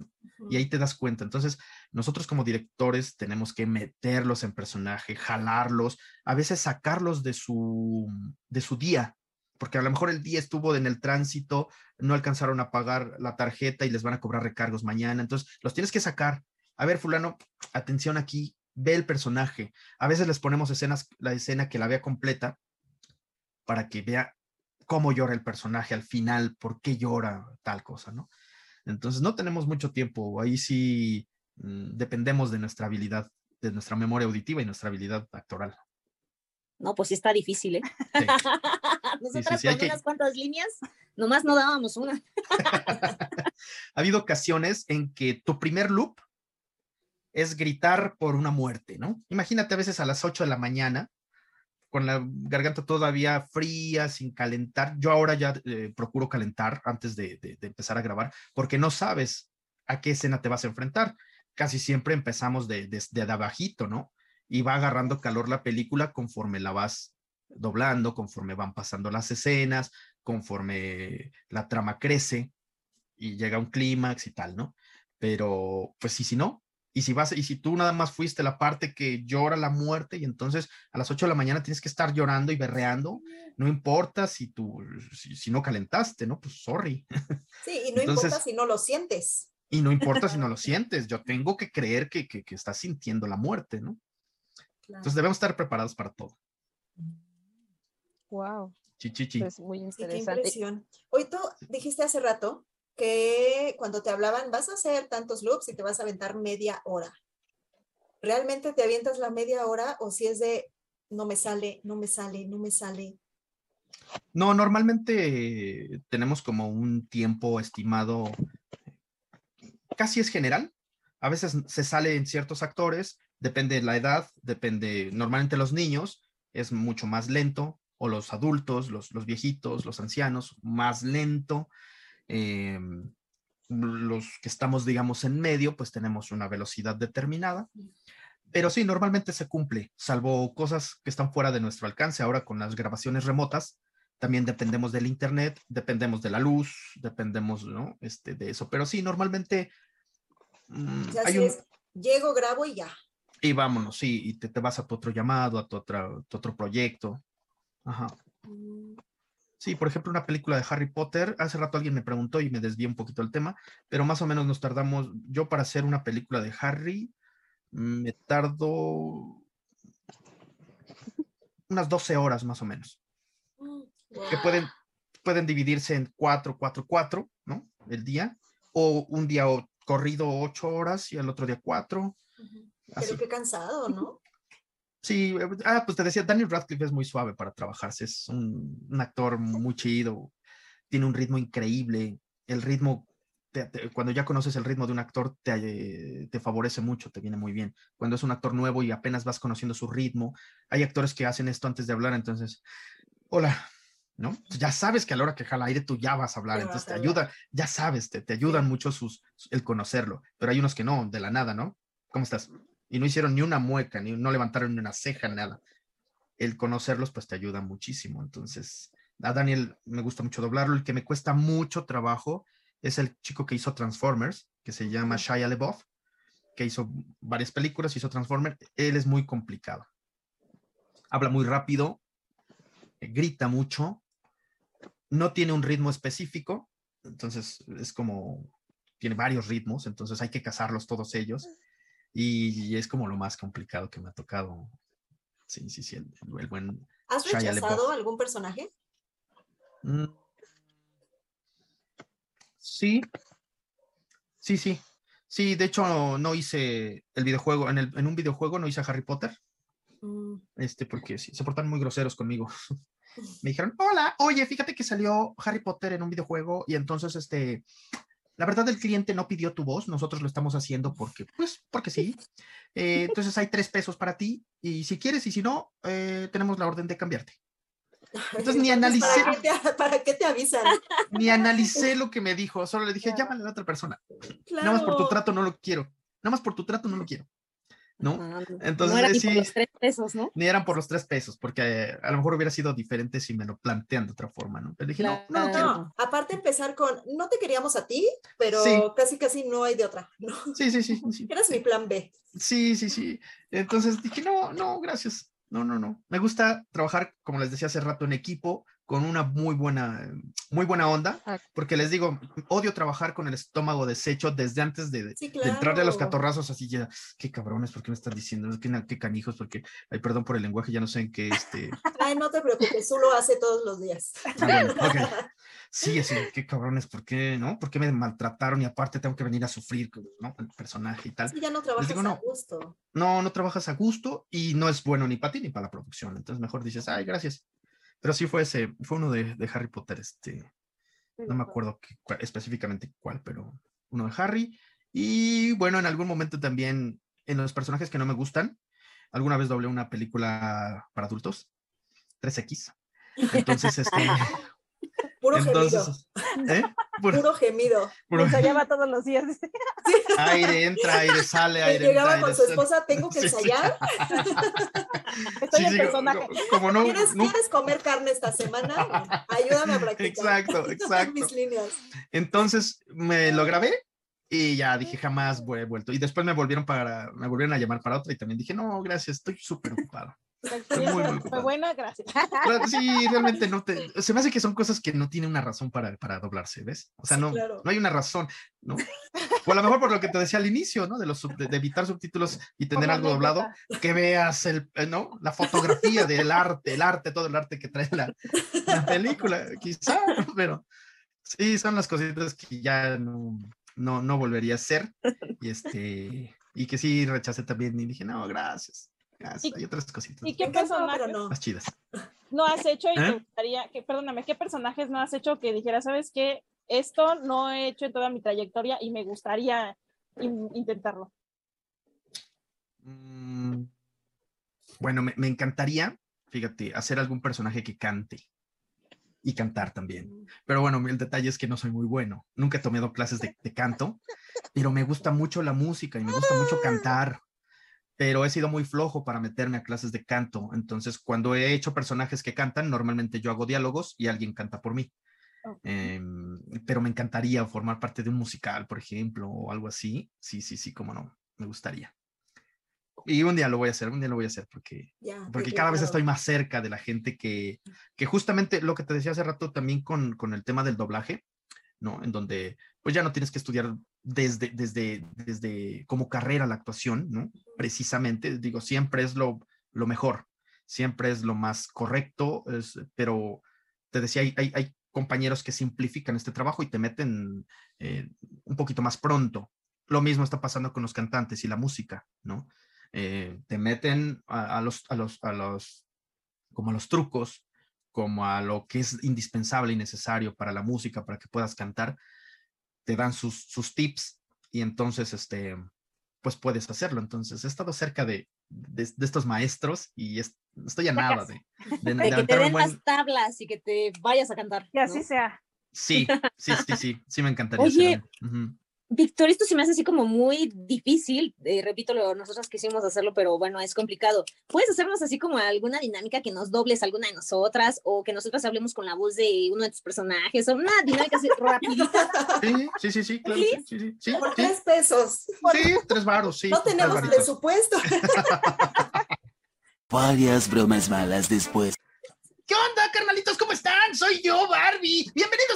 Y ahí te das cuenta. Entonces, nosotros como directores tenemos que meterlos en personaje, jalarlos, a veces sacarlos de su, de su día, porque a lo mejor el día estuvo en el tránsito, no alcanzaron a pagar la tarjeta y les van a cobrar recargos mañana. Entonces, los tienes que sacar a ver, fulano, atención aquí, ve el personaje. A veces les ponemos escenas, la escena que la vea completa para que vea cómo llora el personaje al final, por qué llora tal cosa, ¿no? Entonces no tenemos mucho tiempo, ahí sí mm, dependemos de nuestra habilidad, de nuestra memoria auditiva y nuestra habilidad actoral. No, pues sí está difícil, ¿eh? Nosotras con unas cuantas líneas, nomás no dábamos una. ha habido ocasiones en que tu primer loop es gritar por una muerte, ¿no? Imagínate a veces a las 8 de la mañana, con la garganta todavía fría, sin calentar. Yo ahora ya eh, procuro calentar antes de, empezar a grabar, porque no sabes a qué escena te vas a enfrentar. Casi siempre empezamos de, de, abajito, ¿no? Y va agarrando calor la película conforme la vas doblando, conforme van pasando las escenas, conforme la trama crece y llega un clímax y tal, ¿no? Pero, pues sí, si no, y si vas, y si tú nada más fuiste la parte que llora la muerte, y entonces a las 8 de la mañana tienes que estar llorando y berreando, no importa si tú, si, no calentaste, ¿no? Pues sorry. Sí, y no importa si no lo sientes. Y no importa si no lo sientes, yo tengo que creer que, que, que estás sintiendo la muerte, ¿no? Entonces debemos estar preparados para todo. Wow. Chichichi. Es muy interesante. Hoy tú dijiste hace rato que cuando te hablaban vas a hacer tantos loops y te vas a aventar media hora. ¿Realmente te avientas la media hora o si es de no me sale, no me sale, no me sale? No, normalmente tenemos como un tiempo estimado, casi es general. A veces se sale en ciertos actores, depende de la edad, depende, normalmente los niños es mucho más lento, o los adultos, los, los viejitos, los ancianos, más lento. Em, los que estamos, digamos, en medio, pues tenemos una velocidad determinada. Pero sí, normalmente se cumple, salvo cosas que están fuera de nuestro alcance. Ahora con las grabaciones remotas, también dependemos del internet, dependemos de la luz, dependemos, ¿no? Este, de eso. Pero sí, normalmente... Mm, llego, grabo y ya. Y vámonos, sí, y te, te vas a tu otro llamado, a tu, otra, tu otro proyecto. Ajá. Mm. Sí, por ejemplo, una película de Harry Potter, hace rato alguien me preguntó y me desvié un poquito el tema, pero más o menos nos tardamos, yo para hacer una película de Harry, me tardo unas 12 horas más o menos. Que pueden, pueden dividirse en 4, 4, 4, ¿no? El día, o un día corrido 8 horas y el otro día 4. Pero qué cansado, ¿no? Sí, eh, ah, pues te decía, Daniel Radcliffe es muy suave para trabajarse, es un, actor muy chido, tiene un ritmo increíble, el ritmo cuando ya conoces el ritmo de un actor, te, te, favorece mucho, te viene muy bien. Cuando es un actor nuevo y apenas vas conociendo su ritmo, hay actores que hacen esto antes de hablar, entonces, hola, ¿no? Ya sabes que a la hora que jala aire tú ya vas a hablar, entonces te ayuda, ya sabes, te, te ayudan mucho sus, el conocerlo, pero hay unos que no, de la nada, ¿no? ¿Cómo estás? Y no hicieron ni una mueca, ni no levantaron ni una ceja, nada. El conocerlos, pues te ayuda muchísimo. Entonces, a Daniel me gusta mucho doblarlo. El que me cuesta mucho trabajo es el chico que hizo Transformers, que se llama Shia LeBoff, que hizo varias películas, hizo Transformers. Él es muy complicado. Habla muy rápido, grita mucho, no tiene un ritmo específico, entonces es como, tiene varios ritmos, entonces hay que cazarlos todos ellos. Y, es como lo más complicado que me ha tocado. Sí, sí, sí, el, buen. ¿Has rechazado algún personaje? Mm. Sí, sí, sí. Sí, de hecho no hice el videojuego, en, el, en un videojuego no hice a Harry Potter. Mm. Este, porque sí, se portan muy groseros conmigo. Me dijeron, hola, oye, fíjate que salió Harry Potter en un videojuego y entonces, este, la verdad el cliente no pidió tu voz, nosotros lo estamos haciendo porque, pues, porque sí. Eh, entonces hay tres pesos para ti y si quieres y si no, eh, tenemos la orden de cambiarte. Entonces ni analicé. ¿Para qué, te, avisan? Ni analicé lo que me dijo, solo le dije, llámale a la otra persona. Nada más por tu trato no lo quiero. Nada más por tu trato no lo quiero. ¿No? Entonces, no eran por los tres pesos, ¿no? Ni eran por los tres pesos, porque a lo mejor hubiera sido diferente si me lo plantean de otra forma, ¿no? Pero dije, no, no, no, Aparte empezar con, no te queríamos a ti, pero casi casi no hay de otra, ¿no? Sí, sí, sí. sí. Eras mi plan B. Sí, sí, sí. Entonces dije, no, no, gracias. No, no, no. Me gusta trabajar, como les decía hace rato, en equipo, con una muy buena, muy buena onda, porque les digo, odio trabajar con el estómago deshecho desde antes de, entrarle a los catorrazos así ya, qué cabrones, ¿por qué me están diciendo? ¿Qué, qué canijos? Porque, ay, perdón por el lenguaje, ya no sé en qué, este... Ay, no te preocupes, tú lo hace todos los días. Ah, sí, así, qué cabrones, ¿por qué, no? ¿Por qué me maltrataron y aparte tengo que venir a sufrir, ¿no? El personaje y tal. Sí, ya no trabajas a gusto. No, no trabajas a gusto y no es bueno ni para ti ni para la producción. Entonces mejor dices, ay, gracias. Pero sí fue ese, fue uno de, de Harry Potter, este, no me acuerdo específicamente cuál, pero uno de Harry. Y bueno, en algún momento también en los personajes que no me gustan, alguna vez doblé una película para adultos, 3X. Entonces, este, Puro gemido. ¿eh? Puro, gemido. Puro... ensayaba todos los días. Aire entra, aire sale, aire Llegaba con su esposa, tengo que ensayar. Estoy en personaje. Como no, ¿Quieres, ¿Quieres, comer carne esta semana? Ayúdame a practicar. Exacto, exacto. Mis líneas. Entonces me lo grabé y ya dije jamás he vuelto. Y después me volvieron para, me volvieron a llamar para otra y también dije no, gracias, estoy súper ocupado. Fue buena, gracias. Sí, realmente no te. Se me hace que son cosas que no tienen una razón para, para doblarse, ¿ves? O sea, no, no hay una razón, ¿no? O a lo mejor por lo que te decía al inicio, ¿no? De, los, de, evitar subtítulos y tener algo doblado, que veas el, eh, ¿no? La fotografía del arte, el arte, todo el arte que trae la, la película, quizá, pero sí, son las cositas que ya no, no, no volvería a ser. Y este, y que sí rechacé también y dije, no, gracias hay otras cositas. ¿Y qué personajes no? Más chidas. No has hecho y ¿Eh? gustaría, que, perdóname, ¿qué personajes no has hecho que dijera, sabes qué? Esto no he hecho en toda mi trayectoria y me gustaría intentarlo. Mm, bueno, me, encantaría, fíjate, hacer algún personaje que cante y cantar también. Mm. Pero bueno, el detalle es que no soy muy bueno. Nunca he tomado clases de, de, canto, pero me gusta mucho la música y me gusta mucho cantar pero he sido muy flojo para meterme a clases de canto. Entonces, cuando he hecho personajes que cantan, normalmente yo hago diálogos y alguien canta por mí. Em, pero me encantaría formar parte de un musical, por ejemplo, o algo así. Sí, sí, sí, cómo no, me gustaría. Y un día lo voy a hacer, un día lo voy a hacer porque, porque cada vez estoy más cerca de la gente que, que justamente lo que te decía hace rato también con, con el tema del doblaje, ¿no? En donde pues ya no tienes que estudiar desde, desde, desde como carrera la actuación, ¿no? Precisamente, digo, siempre es lo, lo mejor, siempre es lo más correcto, es, pero te decía, hay, hay, compañeros que simplifican este trabajo y te meten eh, un poquito más pronto. Lo mismo está pasando con los cantantes y la música, ¿no? Eh, te meten a, los, a, los, a los, como a los trucos, como a lo que es indispensable y necesario para la música, para que puedas cantar, te dan sus, sus tips y entonces, este, pues puedes hacerlo. Entonces, he estado cerca de, de, estos maestros y estoy a nada de, de, que te den las tablas y que te vayas a cantar. Que así sea. Sí, sí, sí, sí, sí me encantaría. Oye, Víctor, esto se me hace así como muy difícil, eh, repito, lo, nosotros quisimos hacerlo, pero bueno, es complicado. ¿Puedes hacernos así como alguna dinámica que nos dobles alguna de nosotras o que nosotras hablemos con la voz de uno de tus personajes o una dinámica así rapidita? Sí, sí, sí, claro. Sí, sí, sí, Por tres pesos. Sí, tres varos, sí. No tenemos presupuesto. Varias bromas malas después. ¿Qué onda, carnalitos? ¿Cómo están? Soy yo, Barbie. Bienvenidos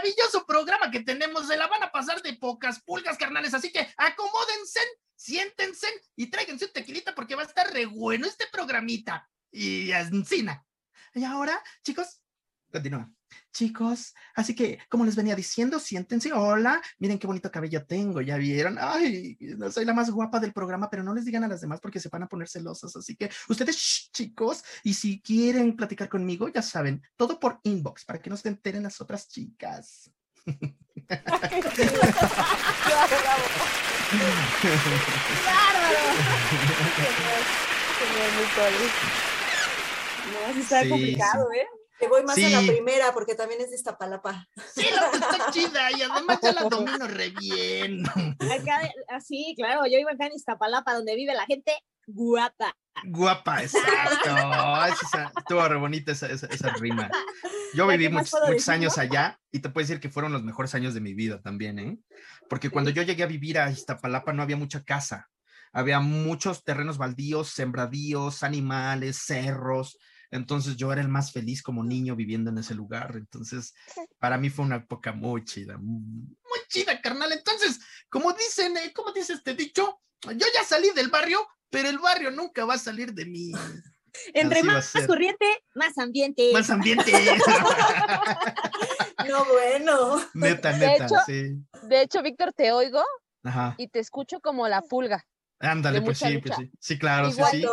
maravilloso programa que tenemos. Se la van a pasar de pocas pulgas, carnales. Así que acomódense, siéntense y tráiganse un tequilita porque va a estar re bueno este programita. Y encina. Y ahora, chicos, continúa. Chicos, así que, como les venía diciendo, siéntense. Hola, miren qué bonito cabello tengo, ¿ya vieron? Ay, no soy la más guapa del programa, pero no les digan a las demás porque se van a poner celosas. Así que ustedes, chicos, y si quieren platicar conmigo, ya saben, todo por inbox para que no se enteren las otras chicas. No, sí está complicado, ¿eh? Te voy más a la primera porque también es de Iztapalapa. Sí, la está chida y además ya la domino re bien. Acá, así, claro, yo iba acá en Iztapalapa donde vive la gente guapa. Guapa, exacto. estuvo re bonita esa, esa, rima. Yo viví muchos, muchos años allá y te puedo decir que fueron los mejores años de mi vida también, ¿eh? Porque cuando yo llegué a vivir a Iztapalapa no había mucha casa. Había muchos terrenos baldíos, sembradíos, animales, cerros entonces yo era el más feliz como niño viviendo en ese lugar. Entonces, para mí fue una época muy chida, muy chida, carnal. Entonces, como dicen, eh, ¿cómo dice este dicho? Yo ya salí del barrio, pero el barrio nunca va a salir de mí. Entre más corriente, más ambiente. Más ambiente. no, bueno. Neta, neta, sí. De hecho, Víctor, te oigo y te escucho como la pulga. Ándale, pues sí, pues sí. Sí, claro, sí, sí.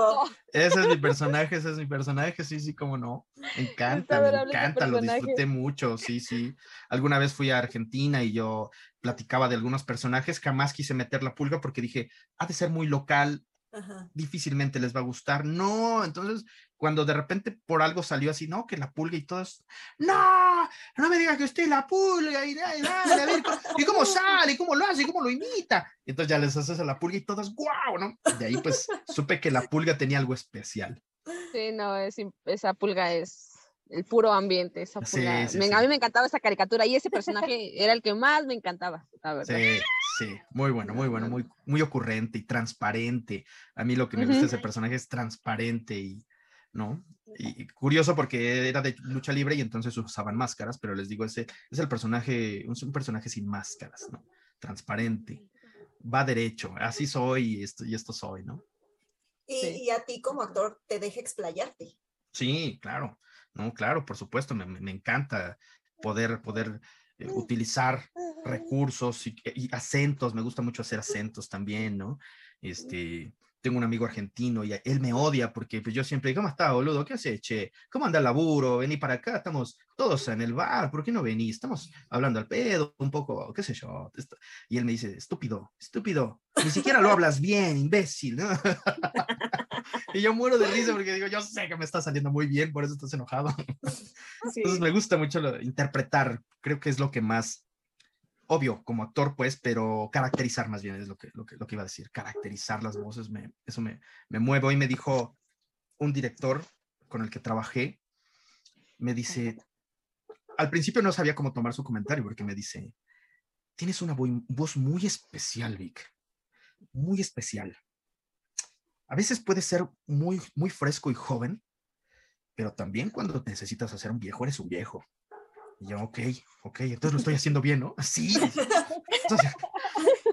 Ese es mi personaje, ese es mi personaje, sí, sí, cómo no. Me encanta, me encanta, lo disfruté mucho, sí, sí. Alguna vez fui a Argentina y yo platicaba de algunos personajes, jamás quise meter la pulga porque dije, ha de ser muy local, difícilmente les va a gustar. No, entonces cuando de repente por algo salió así, no, que la pulga y todos, no, no me digas que usted es la pulga y, y, cómo sale, y cómo lo hace, y cómo lo imita. Entonces ya les haces a la pulga y todos, guau, ¿no? De ahí pues supe que la pulga tenía algo especial. Sí, no, esa pulga es el puro ambiente, esa pulga. A mí me encantaba esa caricatura y ese personaje era el que más me encantaba, la verdad. Sí, sí, muy bueno, muy bueno, muy, muy ocurrente y transparente. A mí lo que me gusta de ese personaje es transparente y ¿no? Y curioso porque era de lucha libre y entonces usaban máscaras, pero les digo, ese es el personaje, un personaje sin máscaras, ¿no? Transparente, va derecho, así soy y esto, y esto soy, ¿no? Y, a ti como actor te deja explayarte. Sí, claro, no, claro, por supuesto, me, me encanta poder, poder eh, utilizar recursos y, y, acentos, me gusta mucho hacer acentos también, ¿no? Este, tengo un amigo argentino y él me odia porque pues, yo siempre digo, ¿cómo está, boludo? ¿Qué haces, che? ¿Cómo anda el laburo? Vení para acá, estamos todos en el bar, ¿por qué no venís? Estamos hablando al pedo, un poco, qué sé yo. Y él me dice, estúpido, estúpido, ni siquiera lo hablas bien, imbécil. y yo muero de risa porque digo, yo sé que me está saliendo muy bien, por eso estás enojado. Entonces me gusta mucho interpretar, creo que es lo que más obvio, como actor, pues, pero caracterizar más bien es lo que, lo que, lo que iba a decir, caracterizar las voces, me, eso me, me mueve. Hoy me dijo un director con el que trabajé, me dice, al principio no sabía cómo tomar su comentario, porque me dice, tienes una voz muy especial, Vic, muy especial. A veces puede ser muy, muy fresco y joven, pero también cuando necesitas hacer un viejo, eres un viejo. Y yo, ok, ok, entonces lo estoy haciendo bien, ¿no? Sí.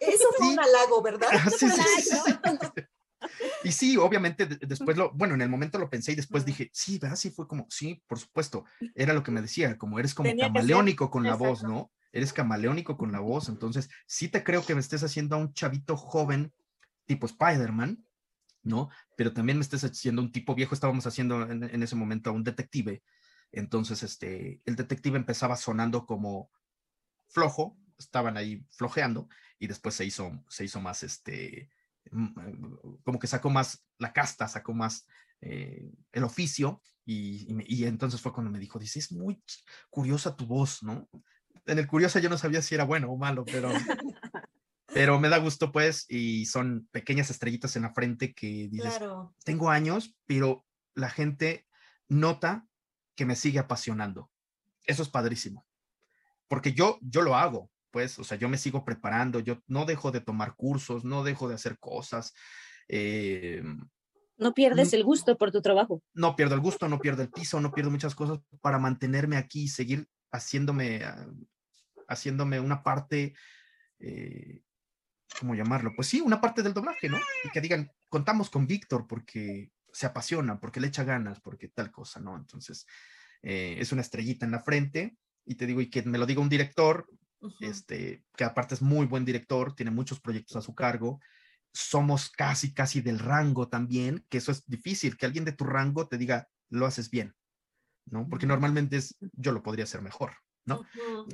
Eso fue un halago, ¿verdad? Sí, sí, sí, Y sí, obviamente después lo, bueno, en el momento lo pensé y después dije, sí, ¿verdad? Sí, fue como, sí, por supuesto, era lo que me decía, como eres como camaleónico con la voz, ¿no? Eres camaleónico con la voz, entonces sí te creo que me estés haciendo a un chavito joven tipo Spider-Man, ¿no? Pero también me estés haciendo un tipo viejo, estábamos haciendo en, en ese momento a un detective, entonces, este, el detective empezaba sonando como flojo, estaban ahí flojeando y después se hizo, se hizo más, este, como que sacó más la casta, sacó más eh, el oficio y, y, entonces fue cuando me dijo, dice, es muy curiosa tu voz, ¿no? En el curioso yo no sabía si era bueno o malo, pero, pero me da gusto pues y son pequeñas estrellitas en la frente que dices, tengo años, pero la gente nota que me sigue apasionando. Eso es padrísimo. Porque yo, yo lo hago, pues, o sea, yo me sigo preparando, yo no dejo de tomar cursos, no dejo de hacer cosas. Eh, no pierdes el gusto por tu trabajo. No pierdo el gusto, no pierdo el piso, no pierdo muchas cosas para mantenerme aquí y seguir haciéndome, ah, haciéndome una parte, eh, ¿cómo llamarlo? Pues sí, una parte del doblaje, ¿no? Y que digan, contamos con Víctor porque se apasiona, porque le echa ganas, porque tal cosa, ¿no? Entonces, eh, es una estrellita en la frente y te digo, y que me lo diga un director, este, que aparte es muy buen director, tiene muchos proyectos a su cargo, somos casi, casi del rango también, que eso es difícil, que alguien de tu rango te diga, lo haces bien, ¿no? Porque normalmente es, yo lo podría hacer mejor, ¿no?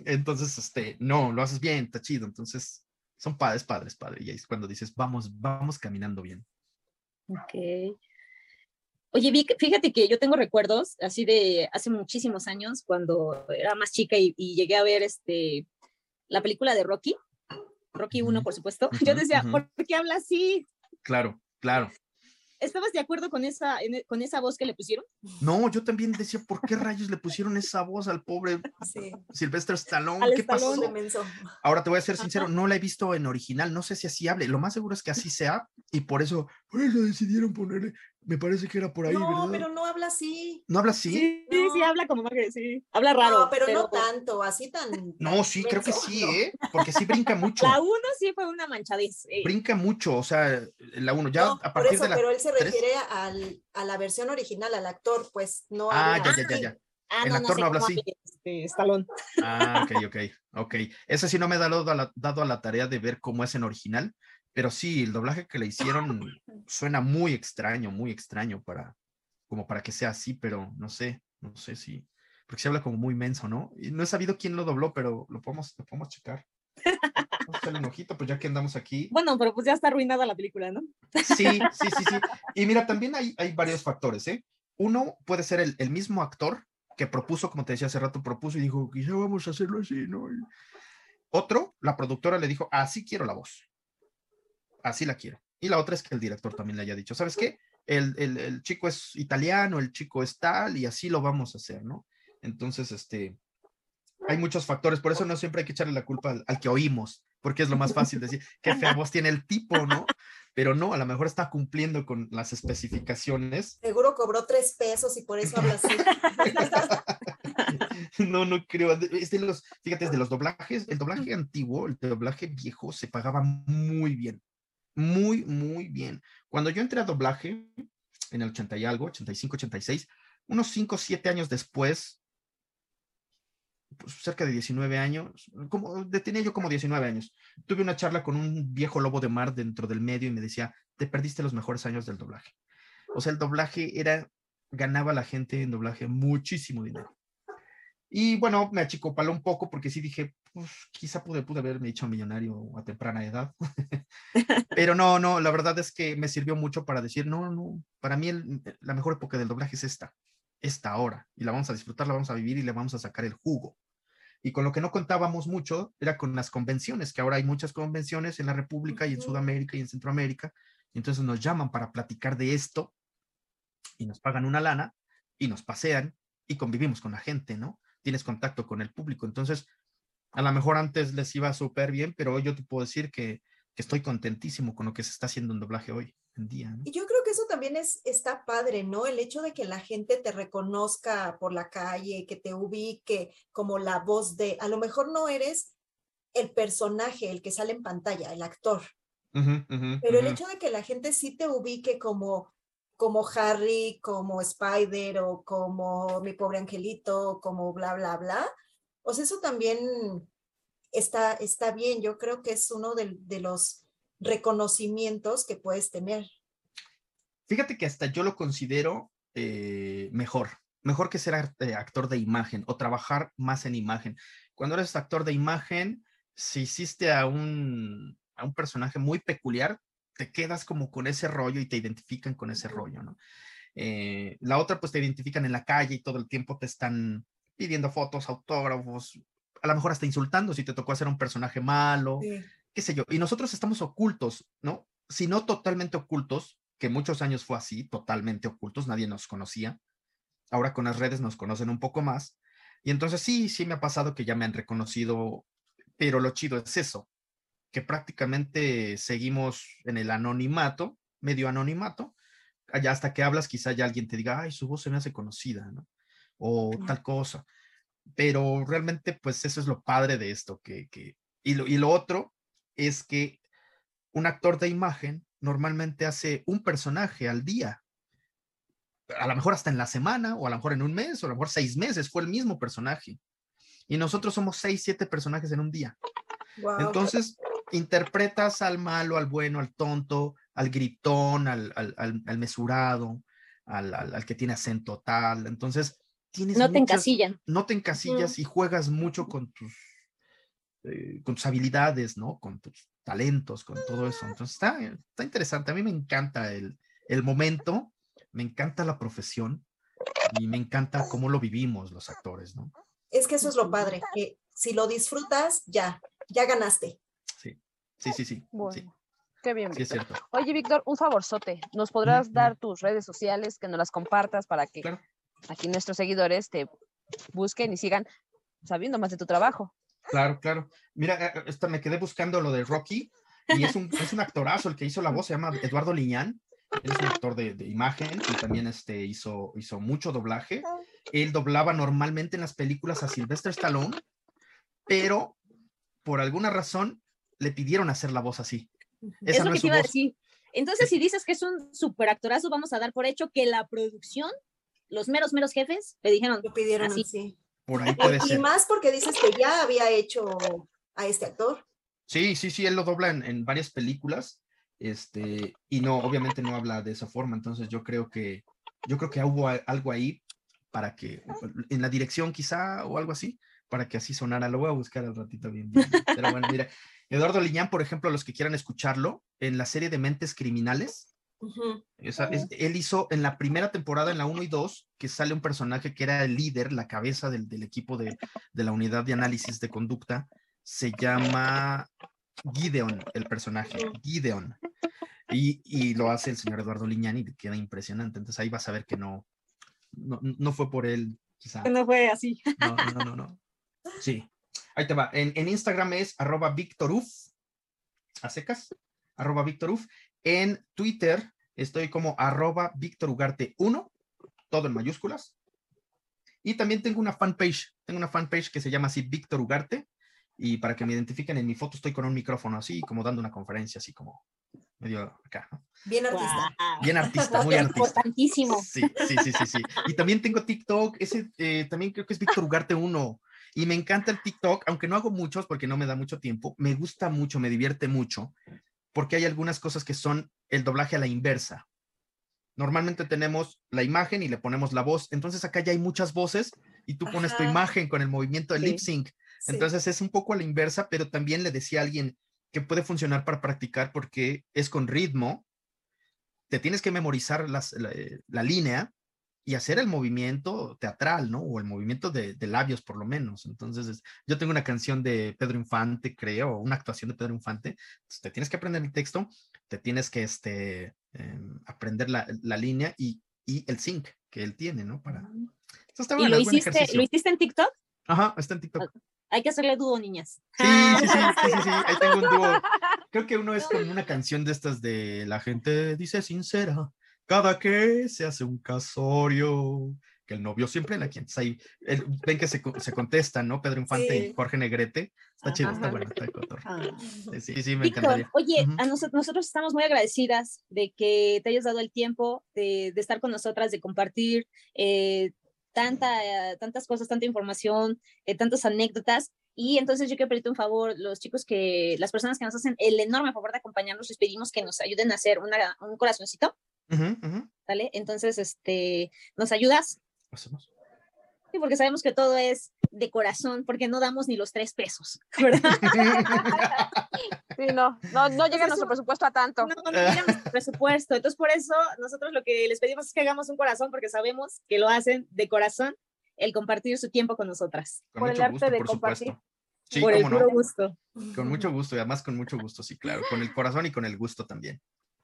Entonces, este, no, lo haces bien, está chido, entonces son padres, padres, padres, y ahí es cuando dices, vamos, vamos caminando bien. Ok. Oye, Vic, fíjate que yo tengo recuerdos así de hace muchísimos años, cuando era más chica y, llegué a ver este, la película de Rocky, Rocky 1, por supuesto. yo decía, ¿por qué habla así? Claro, claro. ¿Estabas de acuerdo con esa, e, con esa voz que le pusieron? No, yo también decía, ¿por qué rayos le pusieron esa voz al pobre sí. Sylvester Stallone? ¿Qué pasó? Ahora te voy a ser sincero, no la he visto en original, no sé si así hable. Lo más seguro es que así sea y por eso, por eso decidieron ponerle me parece que era por ahí, no, pero no habla así. ¿No habla así? Sí, sí, habla como que sí. Habla raro. No, pero, no tanto, así tan. No, sí, creo que sí, ¿eh? Porque sí brinca mucho. La uno sí fue una manchadez. Brinca mucho, o sea, la uno ya a partir eso, de la. Pero él se refiere al, a la versión original, al actor, pues no. Ah, ya, ya, ya, ya. Ah, el actor no, habla así. Este, Estalón. Ah, ok, ok, ok. Ese sí no me ha dado a, la, dado a la tarea de ver cómo es en original, pero sí, el doblaje que le hicieron suena muy extraño, muy extraño para, como para que sea así, pero no sé, no sé si, porque se habla como muy menso, ¿no? Y no he sabido quién lo dobló, pero lo podemos, lo podemos checar. Vamos a un ojito, pues ya que andamos aquí. Bueno, pero pues ya está arruinada la película, ¿no? Sí, sí, sí, sí. Y mira, también hay, hay varios factores, ¿eh? Uno puede ser el, el mismo actor que propuso, como te decía hace rato, propuso y dijo, quizá vamos a hacerlo así, ¿no? otro, la productora le dijo, así quiero la voz. Así la quiero. Y la otra es que el director también le haya dicho, ¿sabes qué? el, chico es italiano, el chico es tal, y así lo vamos a hacer, ¿no? Entonces, este, hay muchos factores, por eso no siempre hay que echarle la culpa al, que oímos, porque es lo más fácil decir, qué fea voz tiene el tipo, ¿no? Pero no, a lo mejor está cumpliendo con las especificaciones. Seguro cobró tres pesos y por eso habla así. no, no creo. Es de los, fíjate, es de los doblajes, el doblaje antiguo, el doblaje viejo se pagaba muy bien muy, muy bien. Cuando yo entré a doblaje, en el 80 y algo, 85, 86, unos 5, 7 años después, pues, cerca de 19 años, como, tenía yo como 19 años, tuve una charla con un viejo lobo de mar dentro del medio y me decía, te perdiste los mejores años del doblaje. O sea, el doblaje era, ganaba la gente en doblaje muchísimo dinero. Y bueno, me achicopaló un poco porque sí dije, pues quizá pude, pude haberme hecho millonario a temprana edad. Pero no, no, la verdad es que me sirvió mucho para decir, no, no, para mí la mejor época del doblaje es esta, esta hora. Y la vamos a disfrutar, la vamos a vivir y le vamos a sacar el jugo. Y con lo que no contábamos mucho era con las convenciones, que ahora hay muchas convenciones en la República y en Sudamérica y en Centroamérica. Y entonces nos llaman para platicar de esto y nos pagan una lana y nos pasean y convivimos con la gente, ¿no? tienes contacto con el público. Entonces, a lo mejor antes les iba súper bien, pero hoy yo te puedo decir que, estoy contentísimo con lo que se está haciendo en doblaje hoy en día. Y yo creo que eso también es, está padre, ¿no? El hecho de que la gente te reconozca por la calle, que te ubique como la voz de, a lo mejor no eres el personaje, el que sale en pantalla, el actor. pero el hecho de que la gente sí te ubique como como Harry, como Spider o como mi pobre angelito, como bla, bla, bla. O sea, eso también está, está bien. Yo creo que es uno de, los reconocimientos que puedes tener. Fíjate que hasta yo lo considero eh, mejor, mejor que ser eh, actor de imagen o trabajar más en imagen. Cuando eres actor de imagen, si hiciste a un, a un personaje muy peculiar, te quedas como con ese rollo y te identifican con ese rollo, ¿no? Eh, la otra, pues te identifican en la calle y todo el tiempo te están pidiendo fotos, autógrafos, a lo mejor hasta insultando si te tocó hacer un personaje malo, qué sé yo. Y nosotros estamos ocultos, ¿no? Si no totalmente ocultos, que muchos años fue así, totalmente ocultos, nadie nos conocía. Ahora con las redes nos conocen un poco más. Y entonces sí, sí me ha pasado que ya me han reconocido, pero lo chido es eso, que prácticamente seguimos en el anonimato, medio anonimato, allá hasta que hablas quizá ya alguien te diga, ay, su voz se me hace conocida, ¿no? O tal cosa. Pero realmente, pues eso es lo padre de esto, que, que y, lo, y lo otro es que un actor de imagen normalmente hace un personaje al día. A lo mejor hasta en la semana, o a lo mejor en un mes, o a lo mejor seis meses, fue el mismo personaje. Y nosotros somos seis, siete personajes en un día. Entonces, interpretas al malo, al bueno, al tonto, al gritón, al, al, mesurado, al, al, que tiene acento tal. Entonces, tienes. No te encasillan. No te encasillas y juegas mucho con tus, eh, con tus habilidades, ¿no? Con tus talentos, con todo eso. Entonces, está, está interesante. A mí me encanta el, el momento, me encanta la profesión y me encanta cómo lo vivimos los actores, ¿no? Es que eso es lo padre, que si lo disfrutas, ya, ya ganaste. Sí, sí, sí, sí. Qué bien, Víctor. Oye, Víctor, un favorzote. ¿Nos podrás dar tus redes sociales, que nos las compartas para que aquí nuestros seguidores te busquen y sigan sabiendo más de tu trabajo? Claro, claro. Mira, eh, eh, esta, me quedé buscando lo de Rocky y es un, es un actorazo el que hizo la voz, se llama Eduardo Liñán. es un actor de, de, imagen y también este, hizo, hizo mucho doblaje. Él doblaba normalmente en las películas a Sylvester Stallone, pero por alguna razón le pidieron hacer la voz así. Esa Eso que te iba a decir. Entonces, si dices que es un super actorazo, vamos a dar por hecho que la producción, los meros, meros jefes, le dijeron. Lo pidieron así. Por ahí puede y, más porque dices que ya había hecho a este actor. Sí, sí, sí, él lo dobla en, varias películas. Este, y no, obviamente no habla de esa forma. Entonces, yo creo que, yo creo que hubo algo ahí para que, en la dirección quizá o algo así, para que así sonara. Lo voy a buscar al ratito bien. bien. Pero bueno, mira, Eduardo Liñán, por ejemplo, los que quieran escucharlo, en la serie de Mentes Criminales, él hizo en la primera temporada, en la 1 y 2, que sale un personaje que era el líder, la cabeza del, equipo de, la unidad de análisis de conducta, se llama Gideon, el personaje, Gideon. Y, lo hace el señor Eduardo Liñán y queda impresionante. Entonces ahí vas a ver que no, no, fue por él, quizá. No fue así. No, no, no, no. Sí. Ahí te va. En, Instagram es arroba Victoruf, a secas, arroba Victoruf. En Twitter estoy como arroba Ugarte 1, todo en mayúsculas. Y también tengo una fanpage, tengo una fanpage que se llama así Víctor Ugarte. Y para que me identifiquen en mi foto estoy con un micrófono así, como dando una conferencia, así como medio acá. Bien artista. Bien artista, muy artista. Importantísimo. Sí, sí, sí, sí, sí. Y también tengo TikTok, ese eh, también creo que es Víctor Ugarte 1. Y me encanta el TikTok, aunque no hago muchos porque no me da mucho tiempo, me gusta mucho, me divierte mucho, porque hay algunas cosas que son el doblaje a la inversa. Normalmente tenemos la imagen y le ponemos la voz, entonces acá ya hay muchas voces y tú pones tu imagen con el movimiento de lip sync. Entonces es un poco a la inversa, pero también le decía a alguien que puede funcionar para practicar porque es con ritmo. Te tienes que memorizar la, la línea y hacer el movimiento teatral, ¿no? O el movimiento de, labios, por lo menos. Entonces, yo tengo una canción de Pedro Infante, creo, una actuación de Pedro Infante. te tienes que aprender el texto, te tienes que este, em, aprender la, línea y, el sync que él tiene, ¿no? Para... ¿Y lo, hiciste, lo hiciste en TikTok? Ajá, está en TikTok. Hay que hacerle dúo, niñas. Sí, sí, sí, sí, sí, ahí tengo un dúo. Creo que uno es con una canción de estas de La gente dice sincera cada que se hace un casorio, que el novio siempre la quien ahí ven que se, se contestan, ¿no? Pedro Infante y Jorge Negrete. Está chido, está bueno, está cotor. Ah. Sí, sí, me encantaría. Oye, a nosotros, estamos muy agradecidas de que te hayas dado el tiempo de, de estar con nosotras, de compartir eh, tanta, tantas cosas, tanta información, eh, tantas anécdotas. Y entonces yo quiero pedirte un favor, los chicos que, las personas que nos hacen el enorme favor de acompañarnos, les pedimos que nos ayuden a hacer una, un corazoncito ¿Vale? Entonces, este, ¿nos ayudas? Hacemos. Sí, porque sabemos que todo es de corazón, porque no damos ni los tres pesos, ¿verdad? Sí, no, no, no llega nuestro presupuesto a tanto. No, no llega nuestro presupuesto. Entonces, por eso nosotros lo que les pedimos es que hagamos un corazón, porque sabemos que lo hacen de corazón el compartir su tiempo con nosotras. por el arte de compartir. Sí, por el puro gusto. Con mucho gusto, y además con mucho gusto, sí, claro, con el corazón y con el gusto también.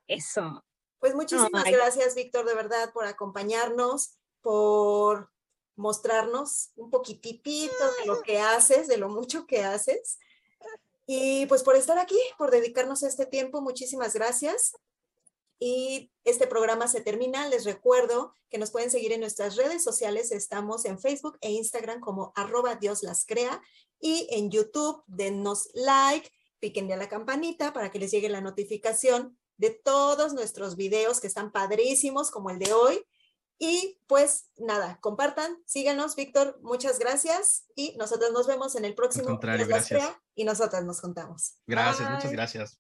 Eso. Pues muchísimas gracias, Víctor, de verdad, por acompañarnos, por mostrarnos un poquitito de lo que haces, de lo mucho que haces. Y pues por estar aquí, por dedicarnos este tiempo, muchísimas gracias. Y este programa se termina. Les recuerdo que nos pueden seguir en nuestras redes sociales. Estamos en Facebook e Instagram como arroba Dios las crea y en YouTube denos like, piquen a la campanita para que les llegue la notificación de todos nuestros videos que están padrísimos como el de hoy. Y pues nada, compartan, síganos, Víctor, muchas gracias y nosotros nos vemos en el próximo. Al y nosotras nos contamos. Gracias, muchas gracias.